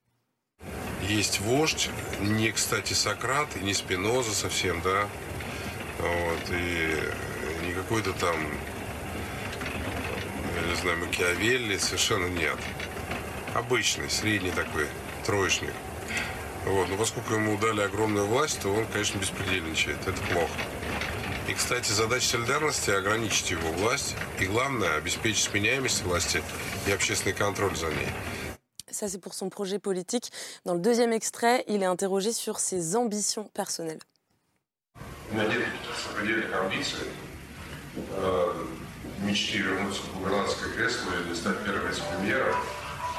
Есть вождь, не, кстати, Сократ и не Спиноза совсем, да, вот, и не какой-то там, я не знаю, Макиавелли, совершенно нет. Обычный, средний такой троечник. Вот. Но поскольку ему дали огромную власть, то он, конечно, беспредельничает. Это плохо. И, кстати, задача солидарности – ограничить его власть. И главное – обеспечить сменяемость власти и общественный контроль за ней. Ça, c'est pour son projet politique. Dans le deuxième extrait, il est interrogé sur ses ambitions personnelles. У меня нет амбиций, мечты вернуться в губернаторское кресло или стать первым вице-премьером,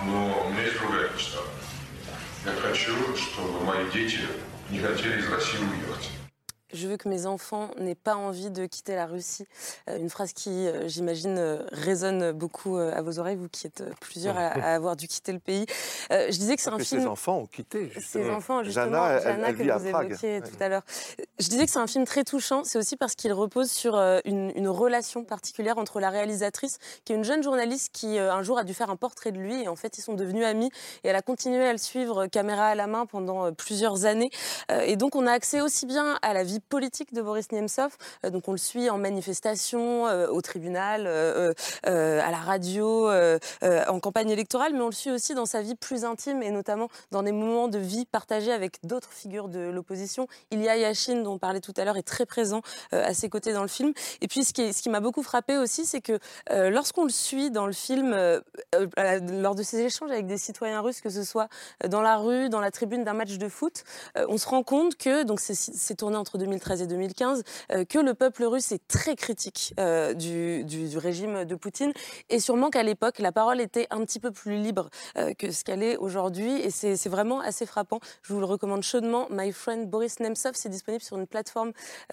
но у меня есть другая мечта. Я хочу, чтобы мои дети не хотели из России уехать. Je veux que mes enfants n'aient pas envie de quitter la Russie. Euh, une phrase qui, euh, j'imagine, euh, résonne beaucoup à vos oreilles, vous qui êtes plusieurs à, avoir dû quitter le pays. je disais que c'est un film. Ses enfants ont quitté. Ses enfants, justement, Jana, que vous évoquiez tout à l'heure. Je disais que c'est un film très touchant. C'est aussi parce qu'il repose sur une, une, relation particulière entre la réalisatrice, qui est une jeune journaliste qui un jour a dû faire un portrait de lui, et en fait ils sont devenus amis, et elle a continué à le suivre caméra à la main pendant plusieurs années. et donc on a accès aussi bien à la vie politique de Boris Nemtsov. Euh, donc on le suit en manifestation, euh, au tribunal, euh, à la radio, en campagne électorale, mais on le suit aussi dans sa vie plus intime et notamment dans des moments de vie partagés avec d'autres figures de l'opposition. Ilya Yashin, dont on parlait tout à l'heure, est très présent à ses côtés dans le film. Et puis ce qui, m'a beaucoup frappé aussi, c'est que lorsqu'on le suit dans le film, lors de ses échanges avec des citoyens russes, que ce soit dans la rue, dans la tribune d'un match de foot, on se rend compte que, donc c'est tourné entre 2000 2013 et 2015, euh, que le peuple russe est très critique euh, du, du, régime de Poutine et sûrement qu'à l'époque, la parole était un petit peu plus libre euh, que ce qu'elle est aujourd'hui et c'est vraiment assez frappant. Je vous le recommande chaudement. My Friend Boris Nemtsov, c'est disponible sur une plateforme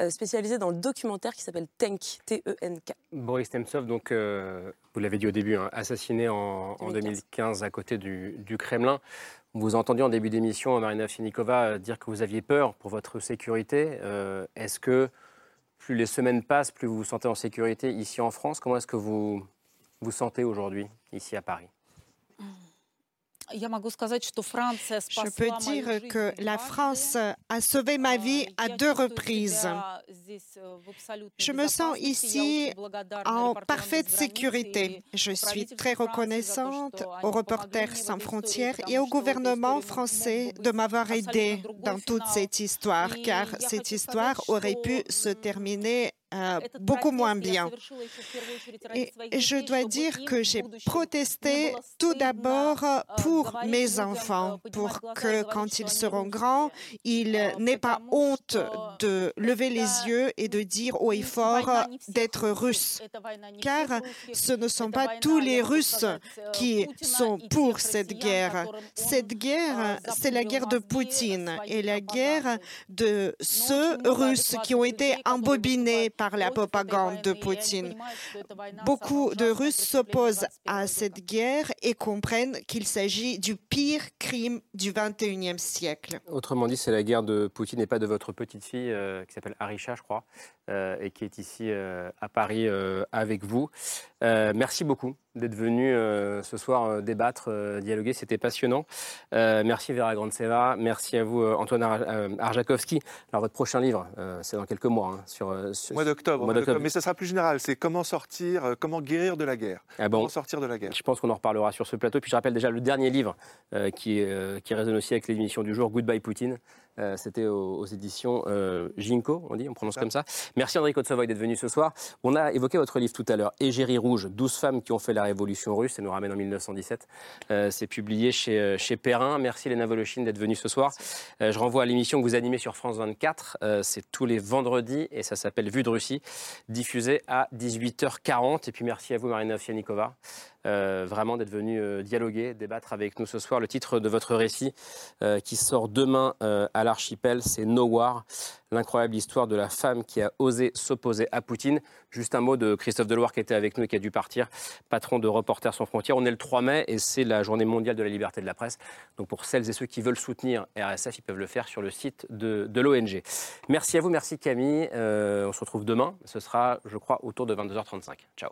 spécialisée dans le documentaire qui s'appelle Tank, T-E-N-K. Boris Nemtsov, donc, vous l'avez dit au début, hein, assassiné en, 2015. en, 2015 à côté du, du Kremlin. Vous a entendu en début d'émission, Marina Finikova, dire que vous aviez peur pour votre sécurité. Euh, est-ce que plus les semaines passent, plus vous vous sentez en sécurité ici en France? Comment est-ce que vous vous sentez aujourd'hui ici à Paris? Je peux dire que la France a sauvé ma vie à deux reprises. Je me sens ici en parfaite sécurité. Je suis très reconnaissante aux Reporters sans frontières et au gouvernement français de m'avoir aidé dans toute cette histoire, car cette histoire aurait pu se terminer euh, beaucoup moins bien. Et je dois dire que j'ai protesté tout d'abord pour mes enfants, pour que quand ils seront grands, ils n'aient pas honte de lever les yeux et de dire haut et fort d'être russes. Car ce ne sont pas tous les Russes qui sont pour cette guerre. Cette guerre, c'est la guerre de Poutine et la guerre de ceux Russes qui ont été embobinés par la propagande de Poutine. Beaucoup de Russes s'opposent à cette guerre et comprennent qu'il s'agit du pire crime du 21e siècle. Autrement dit, c'est la guerre de Poutine et pas de votre petite fille euh, qui s'appelle Arisha, je crois, euh, et qui est ici euh, à Paris avec vous. merci beaucoup d'être venu ce soir débattre, dialoguer. C'était passionnant. merci Vera Grandseva. Merci à vous Antoine Arjakovski. Alors votre prochain livre, c'est dans quelques mois. Hein, sur, mois d'octobre. Mais ça sera plus général. C'est comment sortir, comment guérir de la guerre. Ah bon, comment sortir de la guerre. Je pense qu'on en reparlera sur ce plateau. Puis je rappelle déjà le dernier livre qui, qui résonne aussi avec l'émission du jour, Goodbye Poutine. Euh, c'était aux, éditions euh, Ginko, on dit, on prononce comme ça. Merci André Kotsavoy d'être venu ce soir. On a évoqué votre livre tout à l'heure, Égérie rouge, 12 femmes qui ont fait la révolution russe. Ça nous ramène en 1917. Euh, c'est publié chez, chez Perrin. Merci Léna Voloshin d'être venue ce soir. je renvoie à l'émission que vous animez sur France 24. c'est tous les vendredis et ça s'appelle Vue de Russie, diffusé à 18h40. Et puis merci à vous Marina Fianikova. Euh, vraiment d'être venu euh, dialoguer, débattre avec nous ce soir. Le titre de votre récit euh, qui sort demain à l'archipel, c'est No l'incroyable histoire de la femme qui a osé s'opposer à Poutine. Juste un mot de Christophe Deloire qui était avec nous et qui a dû partir, patron de Reporters sans frontières. On est le 3 mai et c'est la journée mondiale de la liberté de la presse. Donc pour celles et ceux qui veulent soutenir RSF, ils peuvent le faire sur le site de, l'ONG. Merci à vous, merci Camille. On se retrouve demain. Ce sera, je crois, autour de 22h35. Ciao.